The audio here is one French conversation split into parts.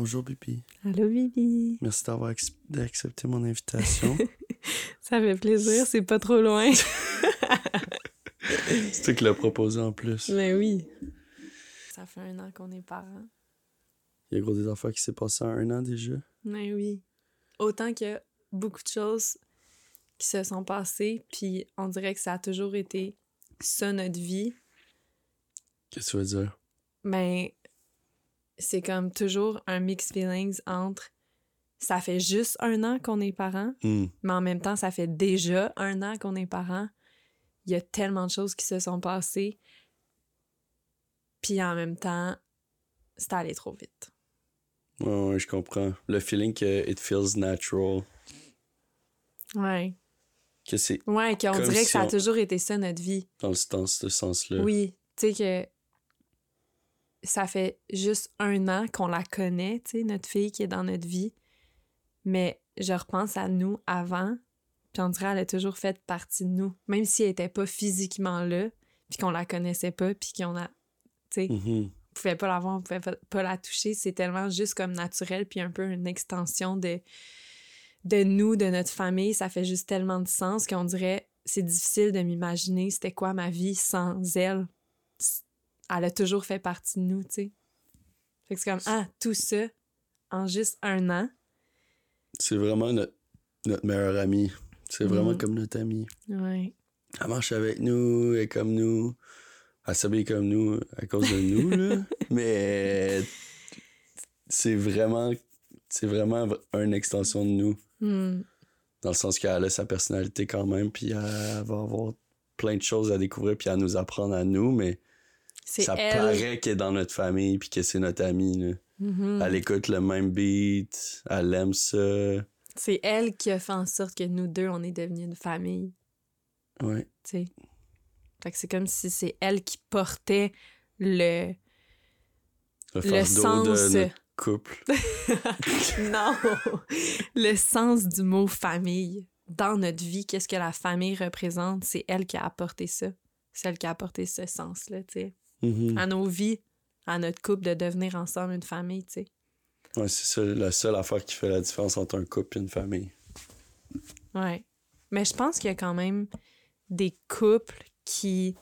Bonjour, Bibi. Allô, Bibi. Merci d'avoir ac- accepté mon invitation. Ça fait plaisir, c'est pas trop loin. C'est toi qui l'as proposé en plus. Mais oui. Ça fait un an qu'on est parents. Il y a gros des affaires qui s'est passé en un an déjà. Mais oui. Autant que beaucoup de choses qui se sont passées, puis on dirait que ça a toujours été ça notre vie. Qu'est-ce que tu veux dire? Mais c'est comme toujours un mixed feelings entre ça fait juste un an qu'on est parents, Hmm. mais en même temps, ça fait déjà un an qu'on est parents. Il y a tellement de choses qui se sont passées. Puis en même temps, c'est allé trop vite. Ouais, ouais, je comprends. Le feeling que it feels natural. Ouais. Que c'est Ouais, qu'on dirait que ça a toujours été ça, notre vie. dans, ce- dans ce sens-là. Oui. Tu sais que ça fait juste un an qu'on la connaît, tu sais, notre fille qui est dans notre vie. Mais je repense à nous avant, puis on dirait qu'elle a toujours fait partie de nous. Même si elle était pas physiquement là, puis qu'on la connaissait pas, puis qu'on a... Tu sais, Mhm. on pouvait pas la voir, on pouvait pas- pas la toucher. C'est tellement juste comme naturel, puis un peu une extension de, de nous, de notre famille. Ça fait juste tellement de sens qu'on dirait c'est difficile de m'imaginer c'était quoi ma vie sans elle. Elle a toujours fait partie de nous, tu sais. Fait que c'est comme, ah, tout ça en juste un an. C'est vraiment notre, notre meilleur ami. C'est vraiment Mhm. comme notre ami. Ouais. Elle marche avec nous, elle est comme nous. Elle s'habille comme nous à cause de nous, là. Mais c'est vraiment, c'est vraiment une extension de nous. Hmm. Dans le sens qu'elle a sa personnalité quand même, puis elle va avoir plein de choses à découvrir, puis à nous apprendre à nous, mais ça elle. paraît qu'elle est dans notre famille, puis que c'est notre amie. Là. Mhm. Elle écoute le même beat, elle aime ça. C'est elle qui a fait en sorte que nous deux, on est devenus une famille. Ouais. tu sais. Fait que c'est comme si c'est elle qui portait le... Le sens. de notre couple. non! le sens du mot famille. Dans notre vie, qu'est-ce que la famille représente? C'est elle qui a apporté ça. C'est elle qui a apporté ce sens-là, tu sais. Mhm. À nos vies, à notre couple, de devenir ensemble une famille, tu sais. Ouais, c'est ça, la seule affaire qui fait la différence entre un couple et une famille. Ouais. Mais je pense qu'il y a quand même des couples qui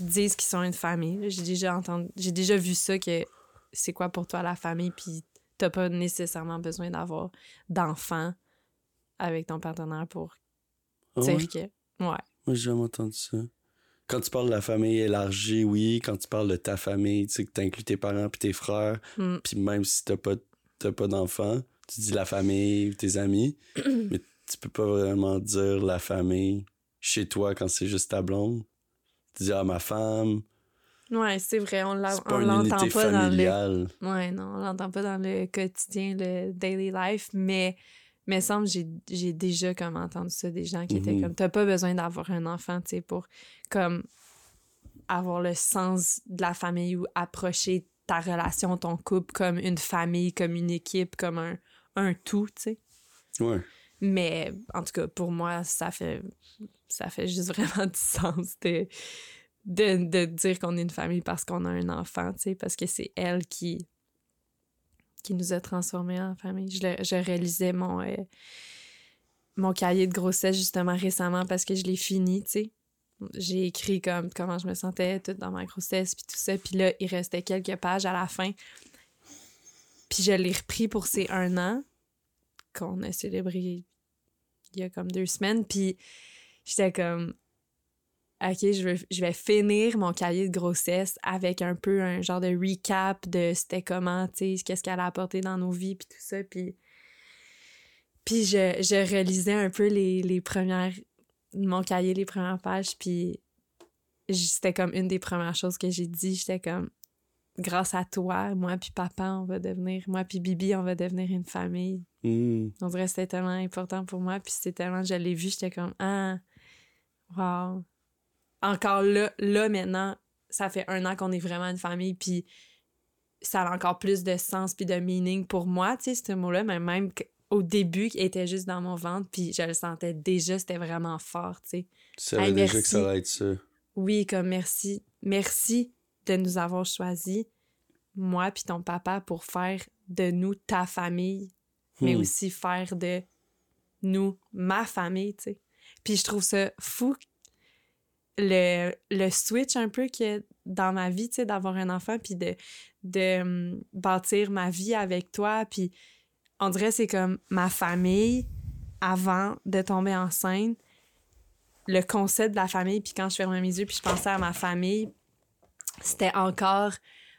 disent qu'ils sont une famille. J'ai déjà entendu, j'ai déjà vu ça que c'est quoi pour toi la famille, puis t'as pas nécessairement besoin d'avoir d'enfants avec ton partenaire pour Ah dire ouais? que. Ouais. Moi, j'ai jamais entendu ça. Quand tu parles de la famille élargie, oui. Quand tu parles de ta famille, tu sais, que t'inclus tes parents puis tes frères, Mm. puis même si t'as pas, t'as pas d'enfants, tu dis la famille ou tes amis, mais tu peux pas vraiment dire la famille chez toi quand c'est juste ta blonde. Tu dis, ah, ma femme, Ouais, c'est vrai, on pas l'entend pas dans le. Ouais, non, on l'entend pas dans le quotidien, le daily life, mais mais semble j'ai j'ai déjà comme entendu ça des gens qui étaient Mhm. comme t'as pas besoin d'avoir un enfant, tu sais pour comme avoir le sens de la famille ou approcher ta relation, ton couple comme une famille, comme une équipe, comme un un tout, tu sais. Ouais. Mais en tout cas, pour moi, ça fait ça fait juste vraiment du sens de, de, de dire qu'on est une famille parce qu'on a un enfant, tu sais, parce que c'est elle qui qui nous a transformés en famille. Je, réalisais mon euh, mon cahier de grossesse justement récemment parce que je l'ai fini, tu sais. J'ai écrit comme comment je me sentais toute dans ma grossesse puis tout ça, puis là il restait quelques pages à la fin. Puis je l'ai repris pour ces un an qu'on a célébré il y a comme deux semaines. Puis j'étais comme, OK, je vais, je vais finir mon cahier de grossesse avec un peu un genre de recap de c'était comment, tu sais, qu'est-ce qu'elle a apporté dans nos vies, puis tout ça. Puis, puis je, je relisais un peu les, les premières, mon cahier, les premières pages, puis c'était comme une des premières choses que j'ai dit. J'étais comme, grâce à toi, moi puis papa, on va devenir, moi puis Bibi, on va devenir une famille. Hmm. On dirait que c'était tellement important pour moi, puis c'était tellement, je l'ai vu, j'étais comme, ah, wow. Encore là, là maintenant, ça fait un an qu'on est vraiment une famille, puis ça a encore plus de sens puis de meaning pour moi, tu sais, ce mot-là, mais même au début, il était juste dans mon ventre, puis je le sentais déjà, c'était vraiment fort, tu sais. Tu savais Hey, déjà merci. que ça allait être ça. Oui, comme merci. Merci de nous avoir choisis, moi puis ton papa, pour faire de nous ta famille, mais Hmm. aussi faire de nous ma famille, tu sais. Puis je trouve ça fou le, le switch un peu que dans ma vie, tu sais, d'avoir un enfant, puis de, de hum, bâtir ma vie avec toi, puis on dirait c'est comme ma famille avant de tomber enceinte, le concept de la famille, puis quand je fermais mes yeux, puis je pensais à ma famille, c'était encore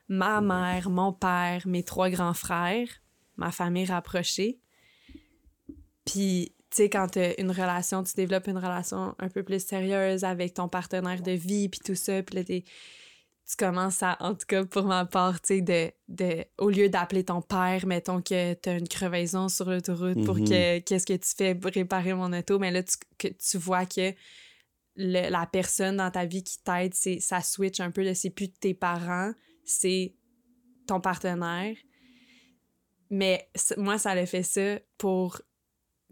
ma mère, mon père, mes trois grands frères, ma famille rapprochée. Puis, tu sais, quand t'as une relation, tu développes une relation un peu plus sérieuse avec ton partenaire de vie, puis tout ça, puis là, t'es- tu commences à, en tout cas pour ma part, tu sais, de, de, au lieu d'appeler ton père, mettons que t'as une crevaison sur l'autoroute pour Mhm. que, qu'est-ce que tu fais pour réparer mon auto, mais là, tu, que tu vois que le- la personne dans ta vie qui t'aide, c'est, ça switch un peu, là, c'est plus tes parents, c'est ton partenaire. Mais moi, ça l'a fait ça pour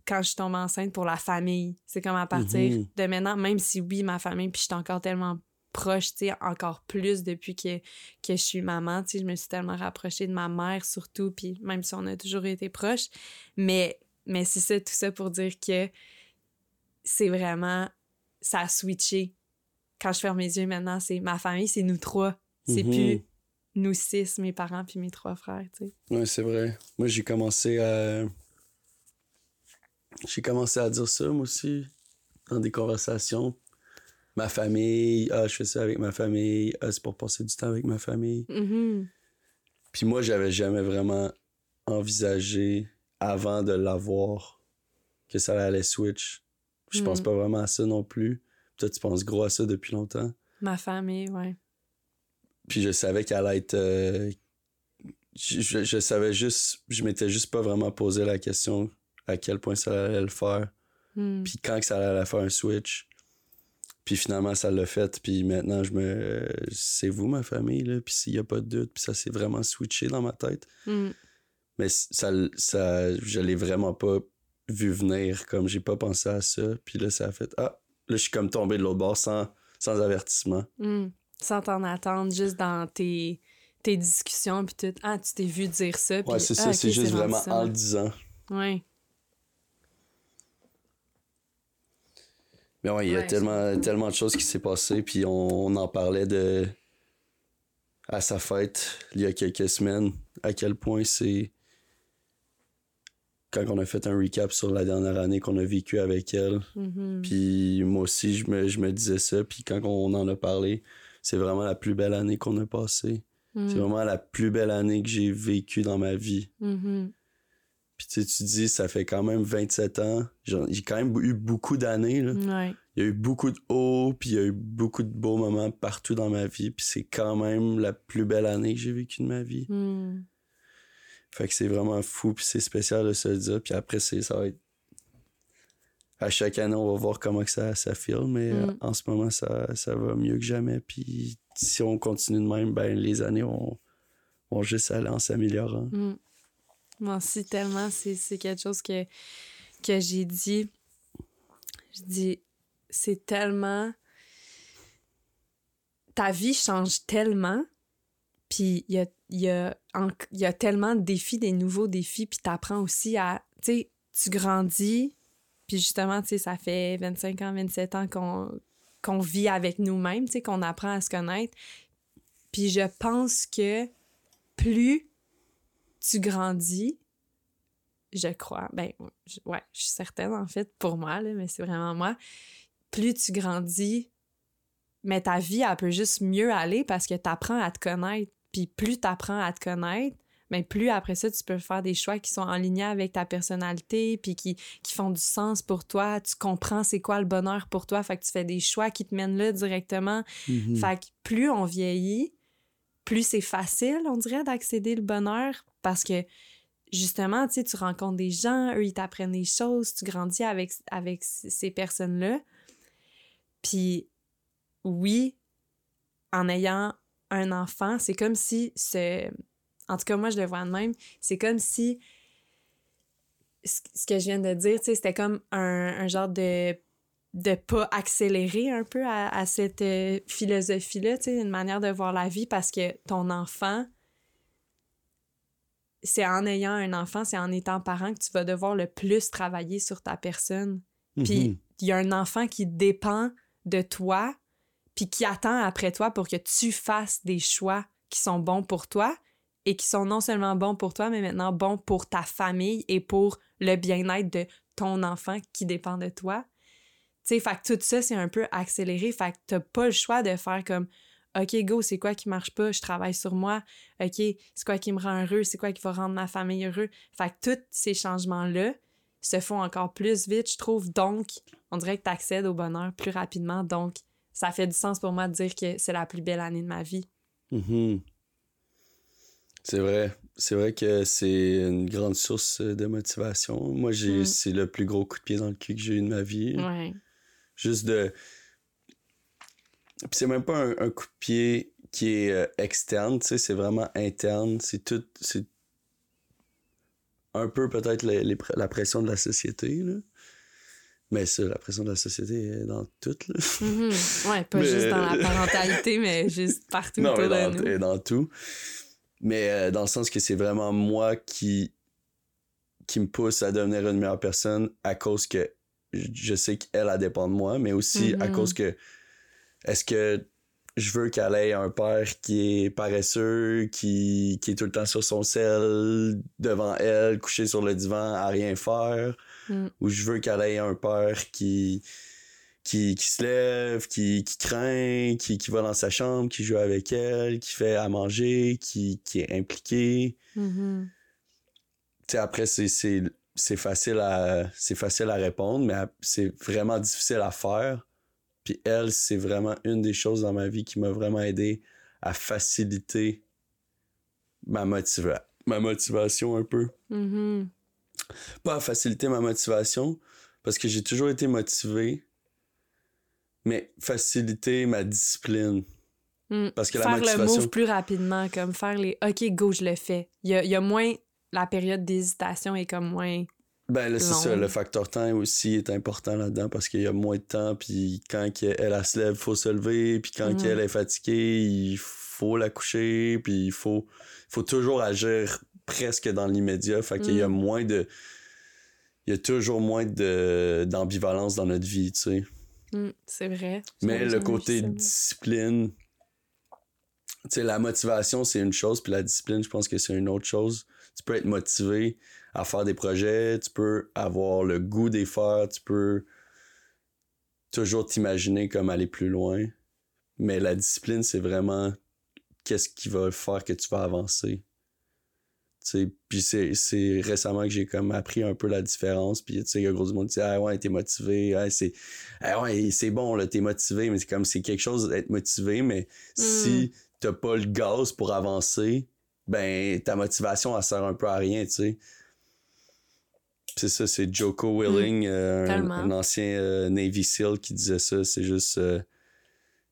quand je tombe enceinte pour la famille. C'est comme à partir Mhm. de maintenant, même si oui, ma famille, puis je suis encore tellement proche, tu sais, encore plus depuis que, que je suis maman, tu sais, je me suis tellement rapprochée de ma mère surtout, puis même si on a toujours été proches. Mais, mais c'est ça, tout ça pour dire que c'est vraiment, ça a switché. Quand je ferme mes yeux maintenant, c'est ma famille, c'est nous trois. C'est Mhm. plus nous six, mes parents puis mes trois frères, tu sais. Ouais, c'est vrai. Moi, j'ai commencé à. J'ai commencé à dire ça, moi aussi, dans des conversations. Ma famille, ah, je fais ça avec ma famille, ah, c'est pour passer du temps avec ma famille. Mhm. Puis moi, j'avais jamais vraiment envisagé, avant de l'avoir, que ça allait switch. Je pense Mm. pas vraiment à ça non plus. Toi, tu penses gros à ça depuis longtemps. Ma famille, ouais. Puis je savais qu'elle allait être. euh, je, je- je savais juste. Je m'étais juste pas vraiment posé la question à quel point ça allait le faire. Hmm. Puis quand que ça allait faire un switch. Puis finalement, ça l'a fait. Puis maintenant, je me. C'est vous, ma famille, là. Puis s'il y a pas de doute. Puis ça s'est vraiment switché dans ma tête. Hmm. Mais ça, ça, je l'ai vraiment pas vu venir. Comme j'ai pas pensé à ça. Puis là, ça a fait. Ah, là, je suis comme tombé de l'autre bord sans, sans avertissement. Hmm. Sans t'en attendre, juste dans tes, tes discussions, puis tout. Ah, tu t'es vu dire ça. puis Ouais, c'est ah, ça. c'est juste vraiment ça. en le disant. Ouais. Mais ouais, il y a Ouais, tellement, tellement de choses qui s'est passé, puis on, on en parlait de à sa fête il y a quelques semaines, à quel point c'est quand on a fait un recap sur la dernière année qu'on a vécu avec elle. Mhm. Puis moi aussi, je me, je me disais ça, puis quand on en a parlé, c'est vraiment la plus belle année qu'on a passée. Hmm. C'est vraiment la plus belle année que j'ai vécue dans ma vie. Mhm. Puis tu sais, tu dis, ça fait quand même 27 ans. J'ai quand même eu beaucoup d'années. Ouais. Il y a eu beaucoup de hauts, puis il y a eu beaucoup de beaux moments partout dans ma vie, puis c'est quand même la plus belle année que j'ai vécue de ma vie. Hmm. Fait que c'est vraiment fou, puis c'est spécial de se le dire, puis après, c'est, ça va être... À chaque année, on va voir comment que ça, ça file, mais euh, Mm. en ce moment, ça, ça va mieux que jamais, puis si on continue de même, ben les années vont, vont juste aller en s'améliorant. Mm. Moi aussi, tellement, c'est quelque chose que, j'ai dit. Je dis, c'est tellement. Ta vie change tellement, puis il y a, tellement de défis, des nouveaux défis, puis t'apprends aussi à. Tu sais, tu grandis, puis justement, tu sais, ça fait 25 ans, 27 ans qu'on qu'on vit avec nous-mêmes, tu sais, qu'on apprend à se connaître. Puis je pense que plus tu grandis, je crois, ben, je- ouais, je suis certaine en fait, pour moi, là, mais c'est vraiment moi, plus tu grandis, mais ta vie, elle peut juste mieux aller parce que tu apprends à te connaître. Puis plus tu apprends à te connaître, mais plus après ça, tu peux faire des choix qui sont en ligne avec ta personnalité, puis qui, qui font du sens pour toi. Tu comprends c'est quoi le bonheur pour toi, fait que tu fais des choix qui te mènent là directement. Mhm. Fait que plus on vieillit, plus c'est facile, on dirait, d'accéder le bonheur parce que justement, tu sais, tu rencontres des gens, eux, ils t'apprennent des choses, tu grandis avec, avec ces personnes-là. Puis oui, en ayant un enfant, c'est comme si ce... En tout cas, moi, je le vois de même. C'est comme si ce que je viens de dire, tu sais, c'était comme un, un genre de de pas accélérer un peu à, à cette euh, philosophie-là, tu sais, une manière de voir la vie parce que ton enfant, c'est en ayant un enfant, c'est en étant parent que tu vas devoir le plus travailler sur ta personne. Puis Mhm. il y a un enfant qui dépend de toi, puis qui attend après toi pour que tu fasses des choix qui sont bons pour toi et qui sont non seulement bons pour toi, mais maintenant bons pour ta famille et pour le bien-être de ton enfant qui dépend de toi. Tu sais, fait que tout ça, c'est un peu accéléré. Fait que t'as pas le choix de faire comme OK, go, c'est quoi qui marche pas? Je travaille sur moi. OK, c'est quoi qui me rend heureux? C'est quoi qui va rendre ma famille heureux? Fait que tous ces changements-là se font encore plus vite, je trouve. Donc, on dirait que tu accèdes au bonheur plus rapidement. Donc, ça fait du sens pour moi de dire que c'est la plus belle année de ma vie. Mhm. C'est vrai. C'est vrai que c'est une grande source de motivation. Moi, j'ai, Mm. c'est le plus gros coup de pied dans le cul que j'ai eu de ma vie. Ouais. Juste de. Puis c'est même pas un, un coup de pied qui est euh, externe, tu sais, c'est vraiment interne. C'est tout. C'est un peu peut-être les- la pression de la société, là. Mais ça, la pression de la société est dans tout, là. Mhm. Ouais, pas Mais- juste dans la parentalité, mais juste partout Non, autour mais de dans, nous. et dans tout. Mais euh, dans le sens que c'est vraiment moi qui, qui me pousse à devenir une meilleure personne à cause que je- sais qu'elle, elle dépend de moi, mais aussi à Mhm. cause que est-ce que je veux qu'elle ait un père qui est paresseux, qui, qui est tout le temps sur son sel, devant elle, couché sur le divan, à rien faire, Mm. ou je veux qu'elle ait un père qui, qui, qui se lève, qui, qui craint, qui, qui va dans sa chambre, qui joue avec elle, qui fait à manger, qui, qui est impliqué? Tu sais, après, c'est, c'est, facile à, c'est facile à répondre, mais c'est vraiment difficile à faire. Puis elle, c'est vraiment une des choses dans ma vie qui m'a vraiment aidé à faciliter ma, motiva- ma motivation un peu. Mhm. Pas à faciliter ma motivation, parce que j'ai toujours été motivé, mais faciliter ma discipline. Mm. Parce que la faire le motivation- move plus rapidement, comme faire les OK, go, je le fais. Il y a, il y a moins. La période d'hésitation est comme moins. Ben là, c'est ça, le facteur temps aussi est important là-dedans parce qu'il y a moins de temps, puis quand elle, elle se lève, il faut se lever, puis quand Mhm. qu'elle est fatiguée, il faut la coucher, puis il faut, faut toujours agir presque dans l'immédiat, fait qu'il y a Mhm. moins de... Il y a toujours moins de, d'ambivalence dans notre vie, tu sais. Mm, c'est vrai. Mais le côté discipline, tu sais, la motivation, c'est une chose, puis la discipline, je pense que c'est une autre chose. Tu peux être motivé à faire des projets, tu peux avoir le goût d'y faire, tu peux toujours t'imaginer comme aller plus loin. Mais la discipline, c'est vraiment qu'est-ce qui va faire que tu vas avancer. Tu sais, puis c'est, récemment que j'ai comme appris un peu la différence. Puis tu sais, il y a gros du monde qui dit Ah ouais, t'es motivé, ah, c'est, ah ouais, c'est bon, là, t'es motivé, mais c'est comme c'est quelque chose d'être motivé, mais si t'as pas le gaz pour avancer, ben ta motivation, elle sert un peu à rien, tu sais. C'est ça, c'est Joko Willing, euh, un, ancien euh, Navy SEAL qui disait ça. C'est juste euh,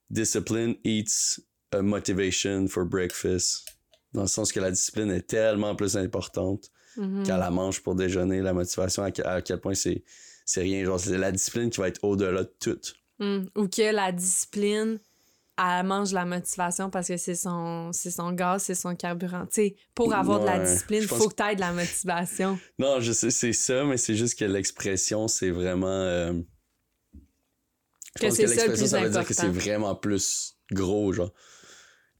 Discipline eats a motivation for breakfast. Dans le sens que la discipline est tellement plus importante Mhm. qu'à la mange pour déjeuner. La motivation, à, à quel point c'est, c'est rien. Genre, c'est la discipline qui va être au-delà de tout. Mm. Ou que la discipline, elle mange la motivation parce que c'est son, c'est son gaz, c'est son carburant. Pour avoir de la discipline, il faut que tu aies de la motivation. Non, je sais, c'est ça, mais c'est juste que l'expression, c'est vraiment. euh, je Que pense c'est que ça le ça veut dire que c'est vraiment plus gros, genre.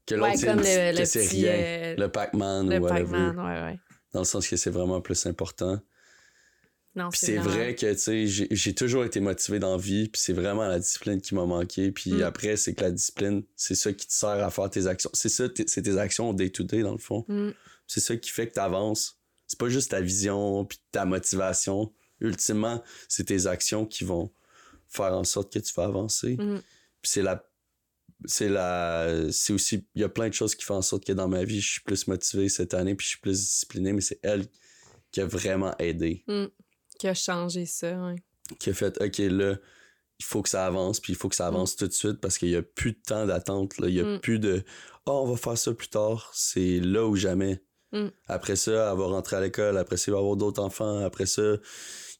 Que l'autre, Ouais, c'est le- que le c'est rien. euh, le Pac-Man Le ou. Pac-Man, ouais, ouais. Dans le sens que c'est vraiment plus important. Non, Puis c'est vrai que, tu sais, j'ai j'ai toujours été motivé dans la vie, puis c'est vraiment la discipline qui m'a manqué. Puis Mm. après, c'est que la discipline, c'est ça qui te sert à faire tes actions. C'est ça, t- c'est tes actions au day-to-day, dans le fond. Mm. C'est ça qui fait que tu avances. C'est pas juste ta vision puis ta motivation. Ultimement, c'est tes actions qui vont faire en sorte que tu vas avancer. Mm. Puis c'est la c'est la c'est aussi il y a plein de choses qui font en sorte que dans ma vie, je suis plus motivé cette année puis je suis plus discipliné, mais c'est elle qui a vraiment aidé, Qui a changé ça, qui a fait OK là, il faut que ça avance puis il faut que ça avance tout de suite parce qu'il y a plus de temps d'attente il y a Mm. plus de oh, on va faire ça plus tard, c'est là ou jamais. Mm. Après ça, elle va rentrer à l'école. Après ça, il va avoir d'autres enfants. Après ça,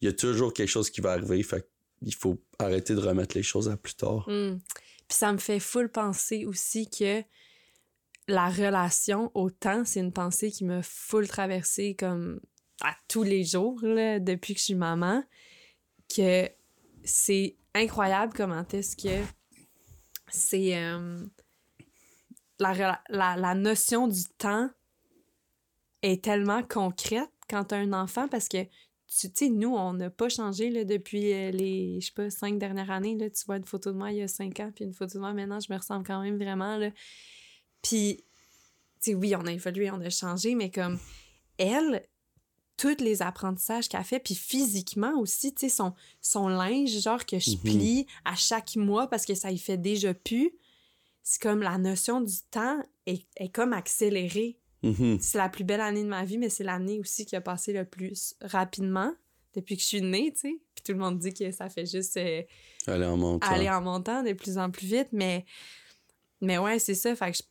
il y a toujours quelque chose qui va arriver. Fait il faut arrêter de remettre les choses à plus tard. Mm. Puis ça me fait full penser aussi que la relation au temps, c'est une pensée qui m'a full traversée comme à tous les jours là, depuis que je suis maman. Que c'est incroyable comment est-ce que c'est euh, la, la, la notion du temps est tellement concrète quand tu as un enfant parce que tu sais, nous, on n'a pas changé là, depuis euh, les, je sais pas, cinq dernières années. Là, tu vois une photo de moi il y a cinq ans, puis une photo de moi maintenant, je me ressemble quand même vraiment. Là. Puis, tu sais, oui, on a évolué, on a changé, mais comme elle, tous les apprentissages qu'elle fait, puis physiquement aussi, tu sais, son, son linge, genre que je Mhm. plie à chaque mois parce que ça y fait déjà plus, c'est comme la notion du temps est, est comme accélérée. Mhm. C'est la plus belle année de ma vie, mais c'est l'année aussi qui a passé le plus rapidement depuis que je suis née, tu sais. Puis tout le monde dit que ça fait juste euh, Aller en montant. aller en montant de plus en plus vite, mais, mais ouais, c'est ça. Fait que je,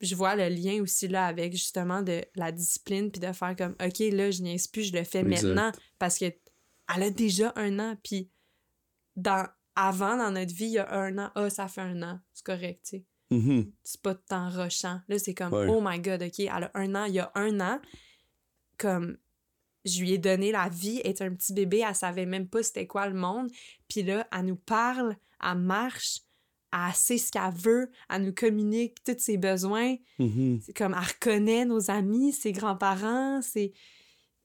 je vois le lien aussi là avec justement de la discipline, puis de faire comme, OK, là, je niaise plus, je le fais Exact. maintenant parce que elle a déjà un an, puis dans, avant, dans notre vie, il y a un an, ah, ça fait un an, c'est correct, tu sais Mhm. c'est pas de temps rushant. Là, c'est comme, Ouais. oh my god, OK, elle a un an, il y a un an, comme, je lui ai donné la vie, elle est un petit bébé, elle savait même pas c'était quoi le monde. Puis là, elle nous parle, elle marche, elle sait ce qu'elle veut, elle nous communique tous ses besoins. Mhm. C'est comme, elle reconnaît nos amis, ses grands-parents, c'est...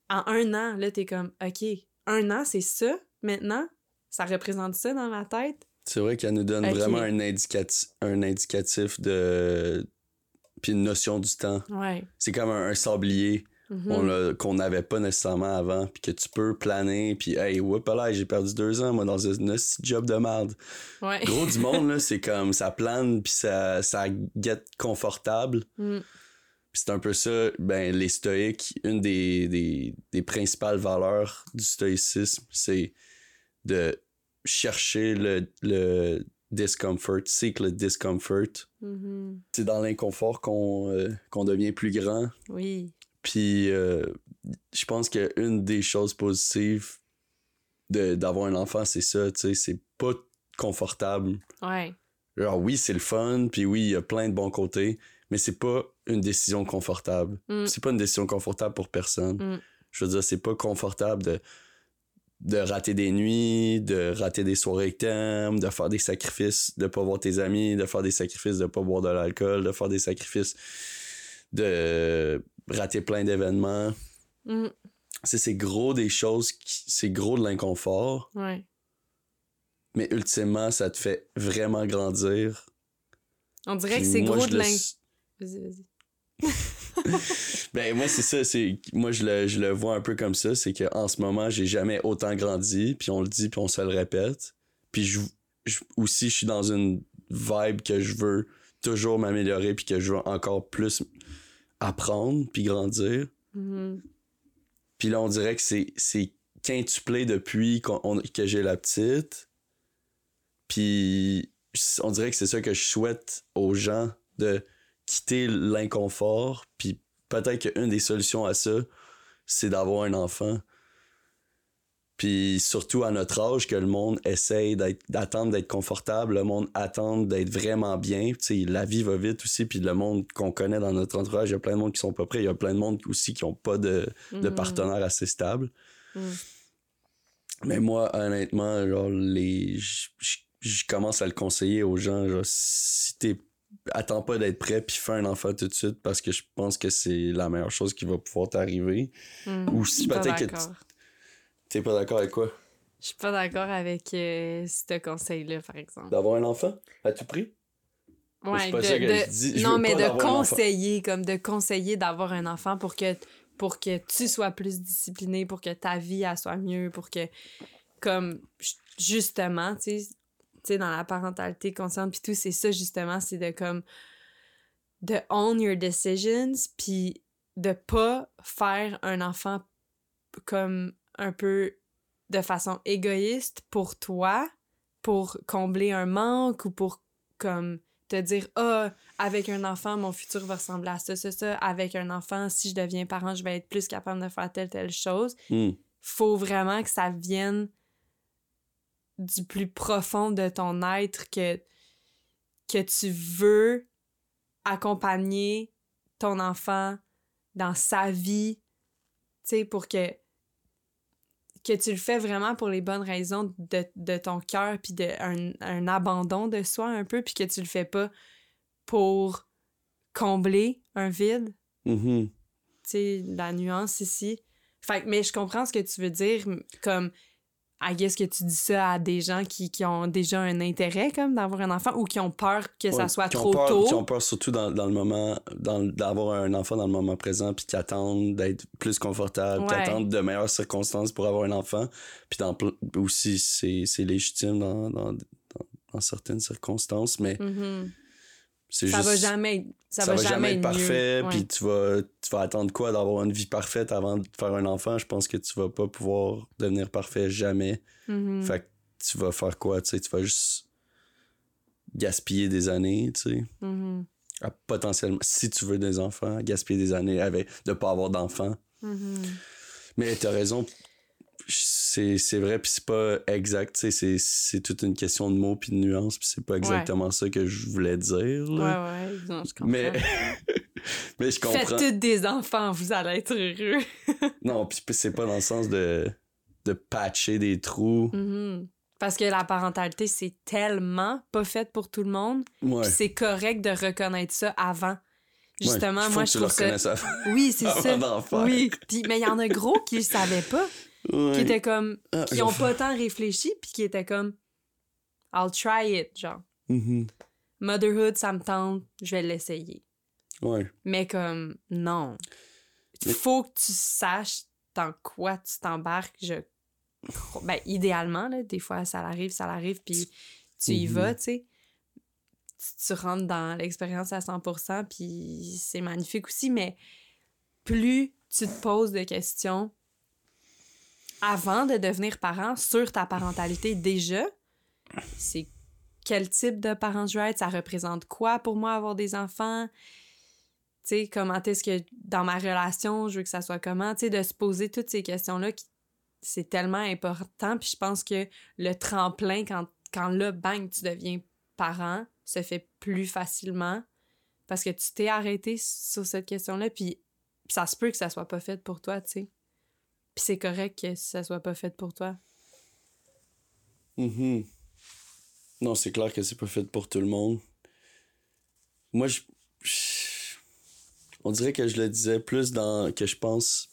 En un an, là, t'es comme, OK, un an, c'est ça, maintenant? Ça représente ça dans ma tête? C'est vrai qu'elle nous donne vraiment un, indicati- un indicatif de. Puis une notion du temps. Ouais. C'est comme un, un sablier Mhm. qu'on n'avait pas nécessairement avant. Puis que tu peux planer. Puis, hey, whoop là, j'ai perdu deux ans, moi, dans un, petit job de merde. Ouais. Gros du monde, là, c'est comme ça plane. Puis ça, ça get confortable. Mm. Puis c'est un peu ça, ben, les stoïques, une des, des, des principales valeurs du stoïcisme, c'est de chercher le, le discomfort, seek le discomfort. Mhm. C'est dans l'inconfort qu'on euh, qu'on devient plus grand. Oui. Puis euh, je pense qu'une des choses positives d'avoir un enfant, c'est ça, tu sais, c'est pas confortable. Ouais. Genre oui, c'est le fun, puis oui, il y a plein de bons côtés, mais c'est pas une décision confortable. Mm. C'est pas une décision confortable pour personne. Mm. Je veux dire, c'est pas confortable de, de rater des nuits, de rater des soirées que t'aimes, de faire des sacrifices, de pas voir tes amis, de faire des sacrifices, de pas boire de l'alcool, de faire des sacrifices, de rater plein d'événements. Mm. C'est gros des choses, qui- c'est gros de l'inconfort, Ouais. mais ultimement, ça te fait vraiment grandir. On dirait que c'est gros de le l'in... s- Vas-y, vas-y. Ben moi c'est ça, c'est moi je le, je le vois un peu comme ça, c'est que en ce moment, j'ai jamais autant grandi, puis on le dit puis on se le répète. Puis je, je- aussi je suis dans une vibe que je veux toujours m'améliorer puis que je veux encore plus apprendre puis grandir. Mhm. Puis là on dirait que c'est c'est quintuplé depuis on- que j'ai la petite. Puis on dirait que c'est ça que je souhaite aux gens de quitter l'inconfort. Puis peut-être qu'une des solutions à ça, c'est d'avoir un enfant. Puis surtout à notre âge, que le monde essaye d'être- d'attendre d'être confortable, le monde attend d'être vraiment bien. Tu sais, la vie va vite aussi, puis le monde qu'on connaît dans notre entourage, il y a plein de monde qui sont pas prêts, il y a plein de monde aussi qui ont pas de, de Mhm. partenaire assez stable. Mhm. Mais moi, honnêtement, genre, les. Je commence à le conseiller aux gens. Genre, si t'es. Attends pas d'être prêt puis fais un enfant tout de suite parce que je pense que c'est la meilleure chose qui va pouvoir t'arriver. Mhm. Ou si peut-être que. T'es pas d'accord avec quoi? Je suis pas d'accord avec euh, ce conseil-là, par exemple. D'avoir un enfant à tout prix? Ouais, de- dis. Non, mais de conseiller, comme de conseiller d'avoir un enfant pour que, pour que tu sois plus discipliné, pour que ta vie elle soit mieux, pour que, comme, ju- justement, tu sais, tu sais, dans la parentalité consciente, puis tout, c'est ça, justement, c'est de, comme, de own your decisions, puis de pas faire un enfant comme un peu de façon égoïste pour toi, pour combler un manque ou pour comme te dire ah avec un enfant mon futur va ressembler à ça ça ça avec un enfant si je deviens parent je vais être plus capable de faire telle telle chose Hmm. faut vraiment que ça vienne du plus profond de ton être que que tu veux accompagner ton enfant dans sa vie, tu sais, pour que que tu le fais vraiment pour les bonnes raisons de, de ton cœur, puis un, abandon de soi un peu, puis que tu le fais pas pour combler un vide? Mm-hmm. Tu sais, la nuance ici. Fait mais je comprends ce que tu veux dire, comme I guess que tu dis ça à des gens qui, qui ont déjà un intérêt comme d'avoir un enfant ou qui ont peur que ça soit trop peur, tôt? Qui ont peur surtout dans, dans le moment, d'avoir un enfant dans le moment présent, puis qui attendent d'être plus confortable, qui attendent de meilleures circonstances pour avoir un enfant. Puis dans, aussi, c'est légitime dans, dans, dans, certaines circonstances, mais mm-hmm. C'est ça juste... Va jamais, ça, ça va, jamais être parfait, puis tu vas, tu vas attendre quoi d'avoir une vie parfaite avant de faire un enfant? Je pense que tu vas pas pouvoir devenir parfait jamais. Mm-hmm. Fait que tu vas faire quoi? Tu sais, tu vas juste gaspiller des années, tu sais? Mm-hmm. À potentiellement, si tu veux des enfants, gaspiller des années avec de pas avoir d'enfants. Mm-hmm. Mais t'as raison, c'est, c'est vrai, puis c'est pas exact, tu sais, c'est, c'est toute une question de mots puis de nuances, puis c'est pas exactement ça que je voulais dire. Là. Ouais, ouais, non, je comprends. Mais, mais je comprends. Faites toutes des enfants, vous allez être heureux. non, puis c'est pas dans le sens de, de patcher des trous. Mm-hmm. Parce que la parentalité, c'est tellement pas fait pour tout le monde. Ouais. C'est correct de reconnaître ça avant. Justement, ouais, moi, que je trouve le ça... avant. Oui, c'est ça. Oui. Puis, mais il y en a gros qui le savaient pas. Ouais. Qui étaient comme... Ah, qui ont pas tant réfléchi, puis qui étaient comme... I'll try it, genre. Mhm. Motherhood, ça me tente, je vais l'essayer. Ouais. Mais comme, non. Mais- Faut que tu saches dans quoi tu t'embarques. Je... Ben, idéalement, là, des fois, ça arrive, ça arrive, puis tu y vas, tu sais. Tu, tu rentres dans l'expérience à 100%, puis c'est magnifique aussi, mais plus tu te poses de questions avant de devenir parent sur ta parentalité déjà, c'est quel type de parent je veux être, ça représente quoi pour moi avoir des enfants, tu sais, comment est-ce que dans ma relation, je veux que ça soit comment, tu sais, de se poser toutes ces questions-là, c'est tellement important. Puis je pense que le tremplin, quand, quand là, bang, tu deviens parent, se fait plus facilement parce que tu t'es arrêté sur cette question-là, puis ça se peut que ça soit pas fait pour toi, tu sais. Puis c'est correct que ça soit pas fait pour toi. Mhm. Non, c'est clair que c'est pas fait pour tout le monde. Moi, je, je- On dirait que je le disais plus dans. que je pense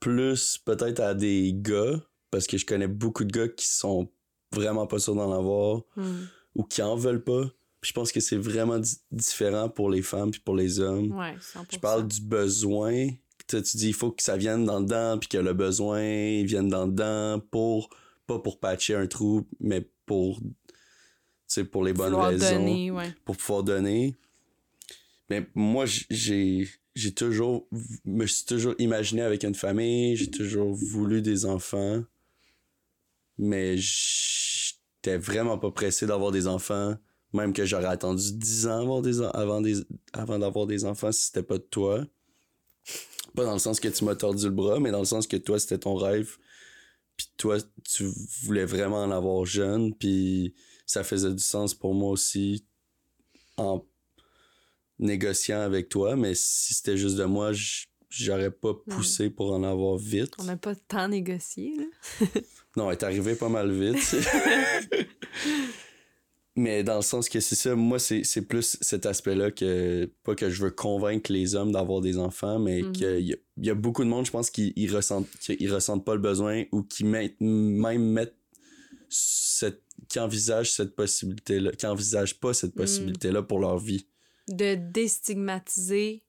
plus peut-être à des gars, parce que je connais beaucoup de gars qui sont vraiment pas sûrs d'en avoir Hmm. ou qui en veulent pas. Puis je pense que c'est vraiment di- différent pour les femmes puis pour les hommes. Ouais, 100%. Je parle du besoin. Tu, tu dis il faut que ça vienne dans le dedans, puis que le besoin il vienne dans le dedans pour pas pour patcher un trou, mais pour pour les bonnes Vouloir raisons, donner, ouais. pour pouvoir donner. Mais moi j'ai j'ai toujours me suis toujours imaginé avec une famille, j'ai toujours voulu des enfants. Mais j'étais vraiment pas pressé d'avoir des enfants, même que j'aurais attendu 10 ans avoir des avant des avant d'avoir des enfants si c'était pas de toi. Pas dans le sens que tu m'as tordu le bras, mais dans le sens que toi, c'était ton rêve. Puis toi, tu voulais vraiment en avoir jeune. Puis ça faisait du sens pour moi aussi en négociant avec toi. Mais si c'était juste de moi, j'aurais pas poussé pour en avoir vite. On n'a pas tant négocié, là. Non, elle est arrivée pas mal vite. Mais dans le sens que c'est ça, moi, c'est c'est plus cet aspect-là que, pas que je veux convaincre les hommes d'avoir des enfants, mais Mhm. qu'il y, a- il y a beaucoup de monde, je pense, qui ils ressentent, ressentent pas le besoin ou qui met- même mettent cette, qui envisagent cette possibilité-là, qui envisagent pas cette Mhm. possibilité-là pour leur vie. De déstigmatiser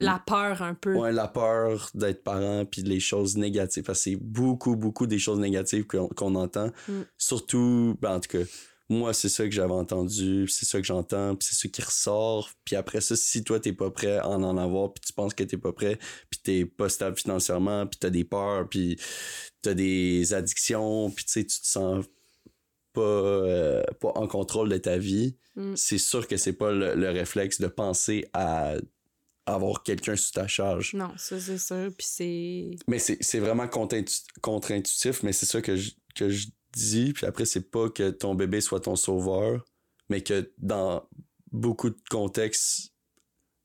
la peur un peu. Ouais, la peur d'être parent puis les choses négatives. Parce que c'est beaucoup, beaucoup des choses négatives qu'on qu'on entend. Mm. Surtout, ben, en tout cas, moi, c'est ça que j'avais entendu, c'est ça que j'entends, puis c'est ça qui ressort. Puis après ça, si toi, t'es pas prêt à en, avoir, puis tu penses que t'es pas prêt, puis t'es pas stable financièrement, puis t'as des peurs, puis t'as des addictions, puis tu sais, tu te sens pas, euh, pas en contrôle de ta vie, Mm. c'est sûr que c'est pas le, le réflexe de penser à avoir quelqu'un sous ta charge. Non, ça c'est sûr. Puis c'est. Mais c'est vraiment contre-intu- contre-intuitif, mais c'est ça que je, que je dis. Puis après, c'est pas que ton bébé soit ton sauveur, mais que dans beaucoup de contextes,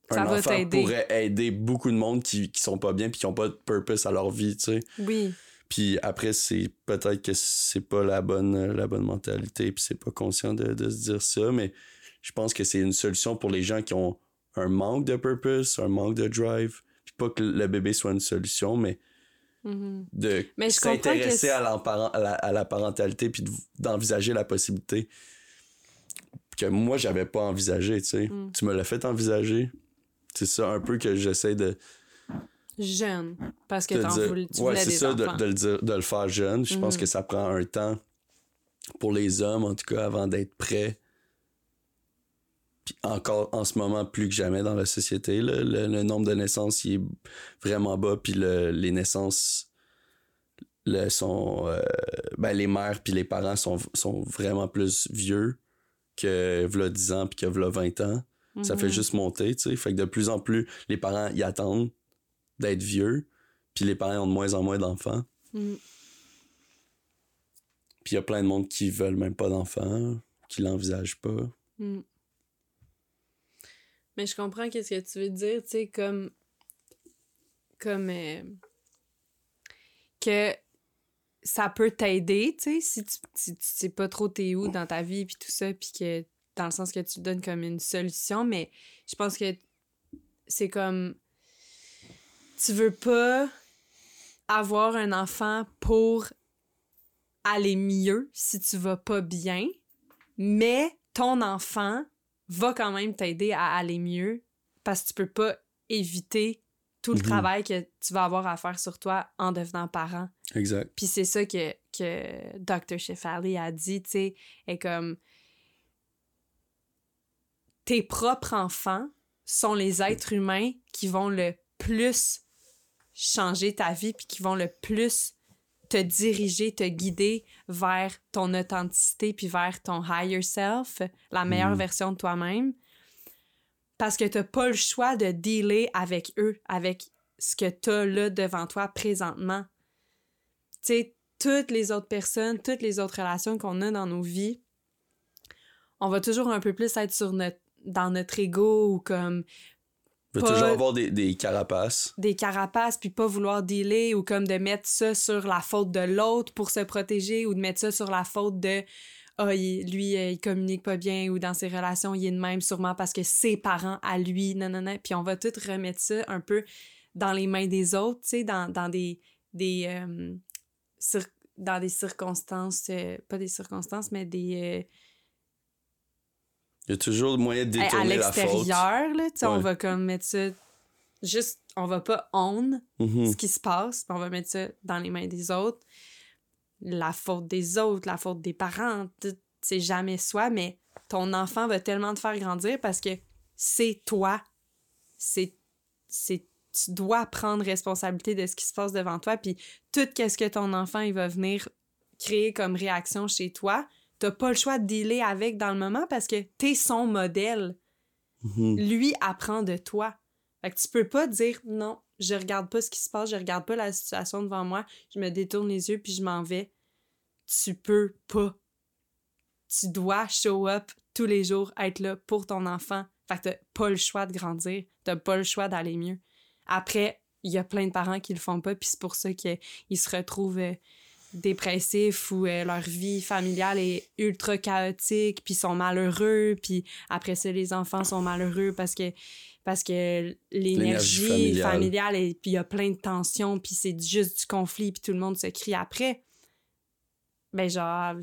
Ça un va enfant pourrait aider beaucoup de monde qui, qui sont pas bien puis qui ont pas de purpose à leur vie, tu sais. Oui. Puis après, c'est peut-être que c'est pas la bonne, la bonne mentalité, puis c'est pas conscient de, de se dire ça, mais je pense que c'est une solution pour les gens qui ont un manque de purpose, un manque de drive. Puis pas que le bébé soit une solution, mais Mhm. de Mais je s'intéresser à, à la, à la parentalité, puis de- d'envisager la possibilité que moi, j'avais pas envisagé, tu sais. Mm. Tu me l'as fait envisager. C'est ça un peu que j'essaie de, Jeune. Parce que de t'en dire. voulais, tu ouais, voulais c'est des ça, de, enfants. de le dire, de le faire jeune. Je pense Mhm. que ça prend un temps pour les hommes, en tout cas, avant d'être prêts. Puis encore en ce moment, plus que jamais dans la société, là, le, le nombre de naissances il est vraiment bas, puis le- les naissances le, sont. euh, ben, les mères puis les parents sont, sont vraiment plus vieux que v'là 10 ans puis que v'là 20 ans. Ça fait Mhm. juste monter, tu sais. Fait que de plus en plus, les parents y attendent d'être vieux, puis les parents ont de moins en moins d'enfants. Mhm. Puis il y a plein de monde qui veulent même pas d'enfants, qui l'envisagent pas. Mm. Mais je comprends qu'est-ce que tu veux dire, tu sais, comme. Comme. euh, que ça peut t'aider, tu sais, si tu, si tu sais pas trop t'es où dans ta vie, puis tout ça, puis que. Dans le sens que tu donnes comme une solution, mais je pense que c'est comme. Tu veux pas avoir un enfant pour aller mieux si tu vas pas bien, mais ton enfant va quand même t'aider à aller mieux parce que tu peux pas éviter tout le Mhm. travail que tu vas avoir à faire sur toi en devenant parent. Exact. Puis c'est ça que, que Dr. Shefali a dit, tu sais, est comme tes propres enfants sont les êtres humains qui vont le plus changer ta vie puis qui vont le plus te diriger, te guider vers ton authenticité puis vers ton higher self, la meilleure Mhm. version de toi-même. Parce que t'as pas le choix de dealer avec eux, avec ce que t'as là devant toi présentement. Tu sais, toutes les autres personnes, toutes les autres relations qu'on a dans nos vies, on va toujours un peu plus être sur notre, dans notre ego ou comme Il va Pas- toujours avoir des, des carapaces. des carapaces puis pas vouloir dealer ou comme de mettre ça sur la faute de l'autre pour se protéger ou de mettre ça sur la faute de ah lui euh, il communique pas bien ou dans ses relations il est de même sûrement parce que ses parents à lui non non non puis on va tout remettre ça un peu dans les mains des autres tu sais dans, dans des des euh, dans des circonstances euh, pas des circonstances mais des euh, Il y a toujours moyen de à- à détourner la faute. l'extérieur là tu sais on Ouais. va comme mettre ça juste on va pas on Mhm. ce qui se passe, on va mettre ça dans les mains des autres. La faute des autres, la faute des parents, c'est jamais soi, mais ton enfant va tellement te faire grandir parce que c'est toi. C'est, c'est, tu dois prendre responsabilité de ce qui se passe devant toi, puis tout ce que ton enfant il va venir créer comme réaction chez toi, t'as pas le choix de dealer avec dans le moment parce que t'es son modèle Mhm. lui apprend de toi. Fait que tu peux pas dire non, je regarde pas ce qui se passe, je regarde pas la situation devant moi, je me détourne les yeux puis je m'en vais. Tu peux pas. Tu dois show up tous les jours, être là pour ton enfant. Fait que t'as pas le choix de grandir, t'as pas le choix d'aller mieux. Après, il y a plein de parents qui le font pas, puis c'est pour ça qu'ils se retrouvent euh, dépressifs ou euh, leur vie familiale est ultra chaotique, puis ils sont malheureux, puis après ça, les enfants sont malheureux parce que parce que l'énergie familiale. familiale, et puis il y a plein de tensions, puis c'est juste du conflit, puis tout le monde se crie après. Ben genre,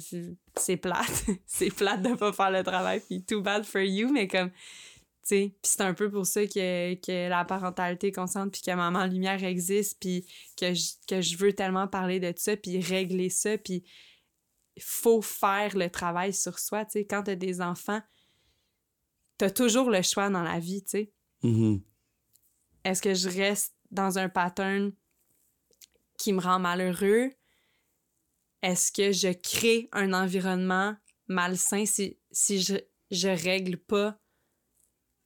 c'est plate. c'est plate de pas faire le travail, puis too bad for you, mais comme, puis c'est un peu pour ça que, que la parentalité consciente, puis que Maman Lumière existe, puis que je, que je veux tellement parler de ça, puis régler ça, puis faut faire le travail sur soi, tu sais. Quand t'as des enfants, t'as toujours le choix dans la vie, tu sais Mhm. est-ce que je reste dans un pattern qui me rend malheureux? Est-ce que je crée un environnement malsain si, si je, je règle pas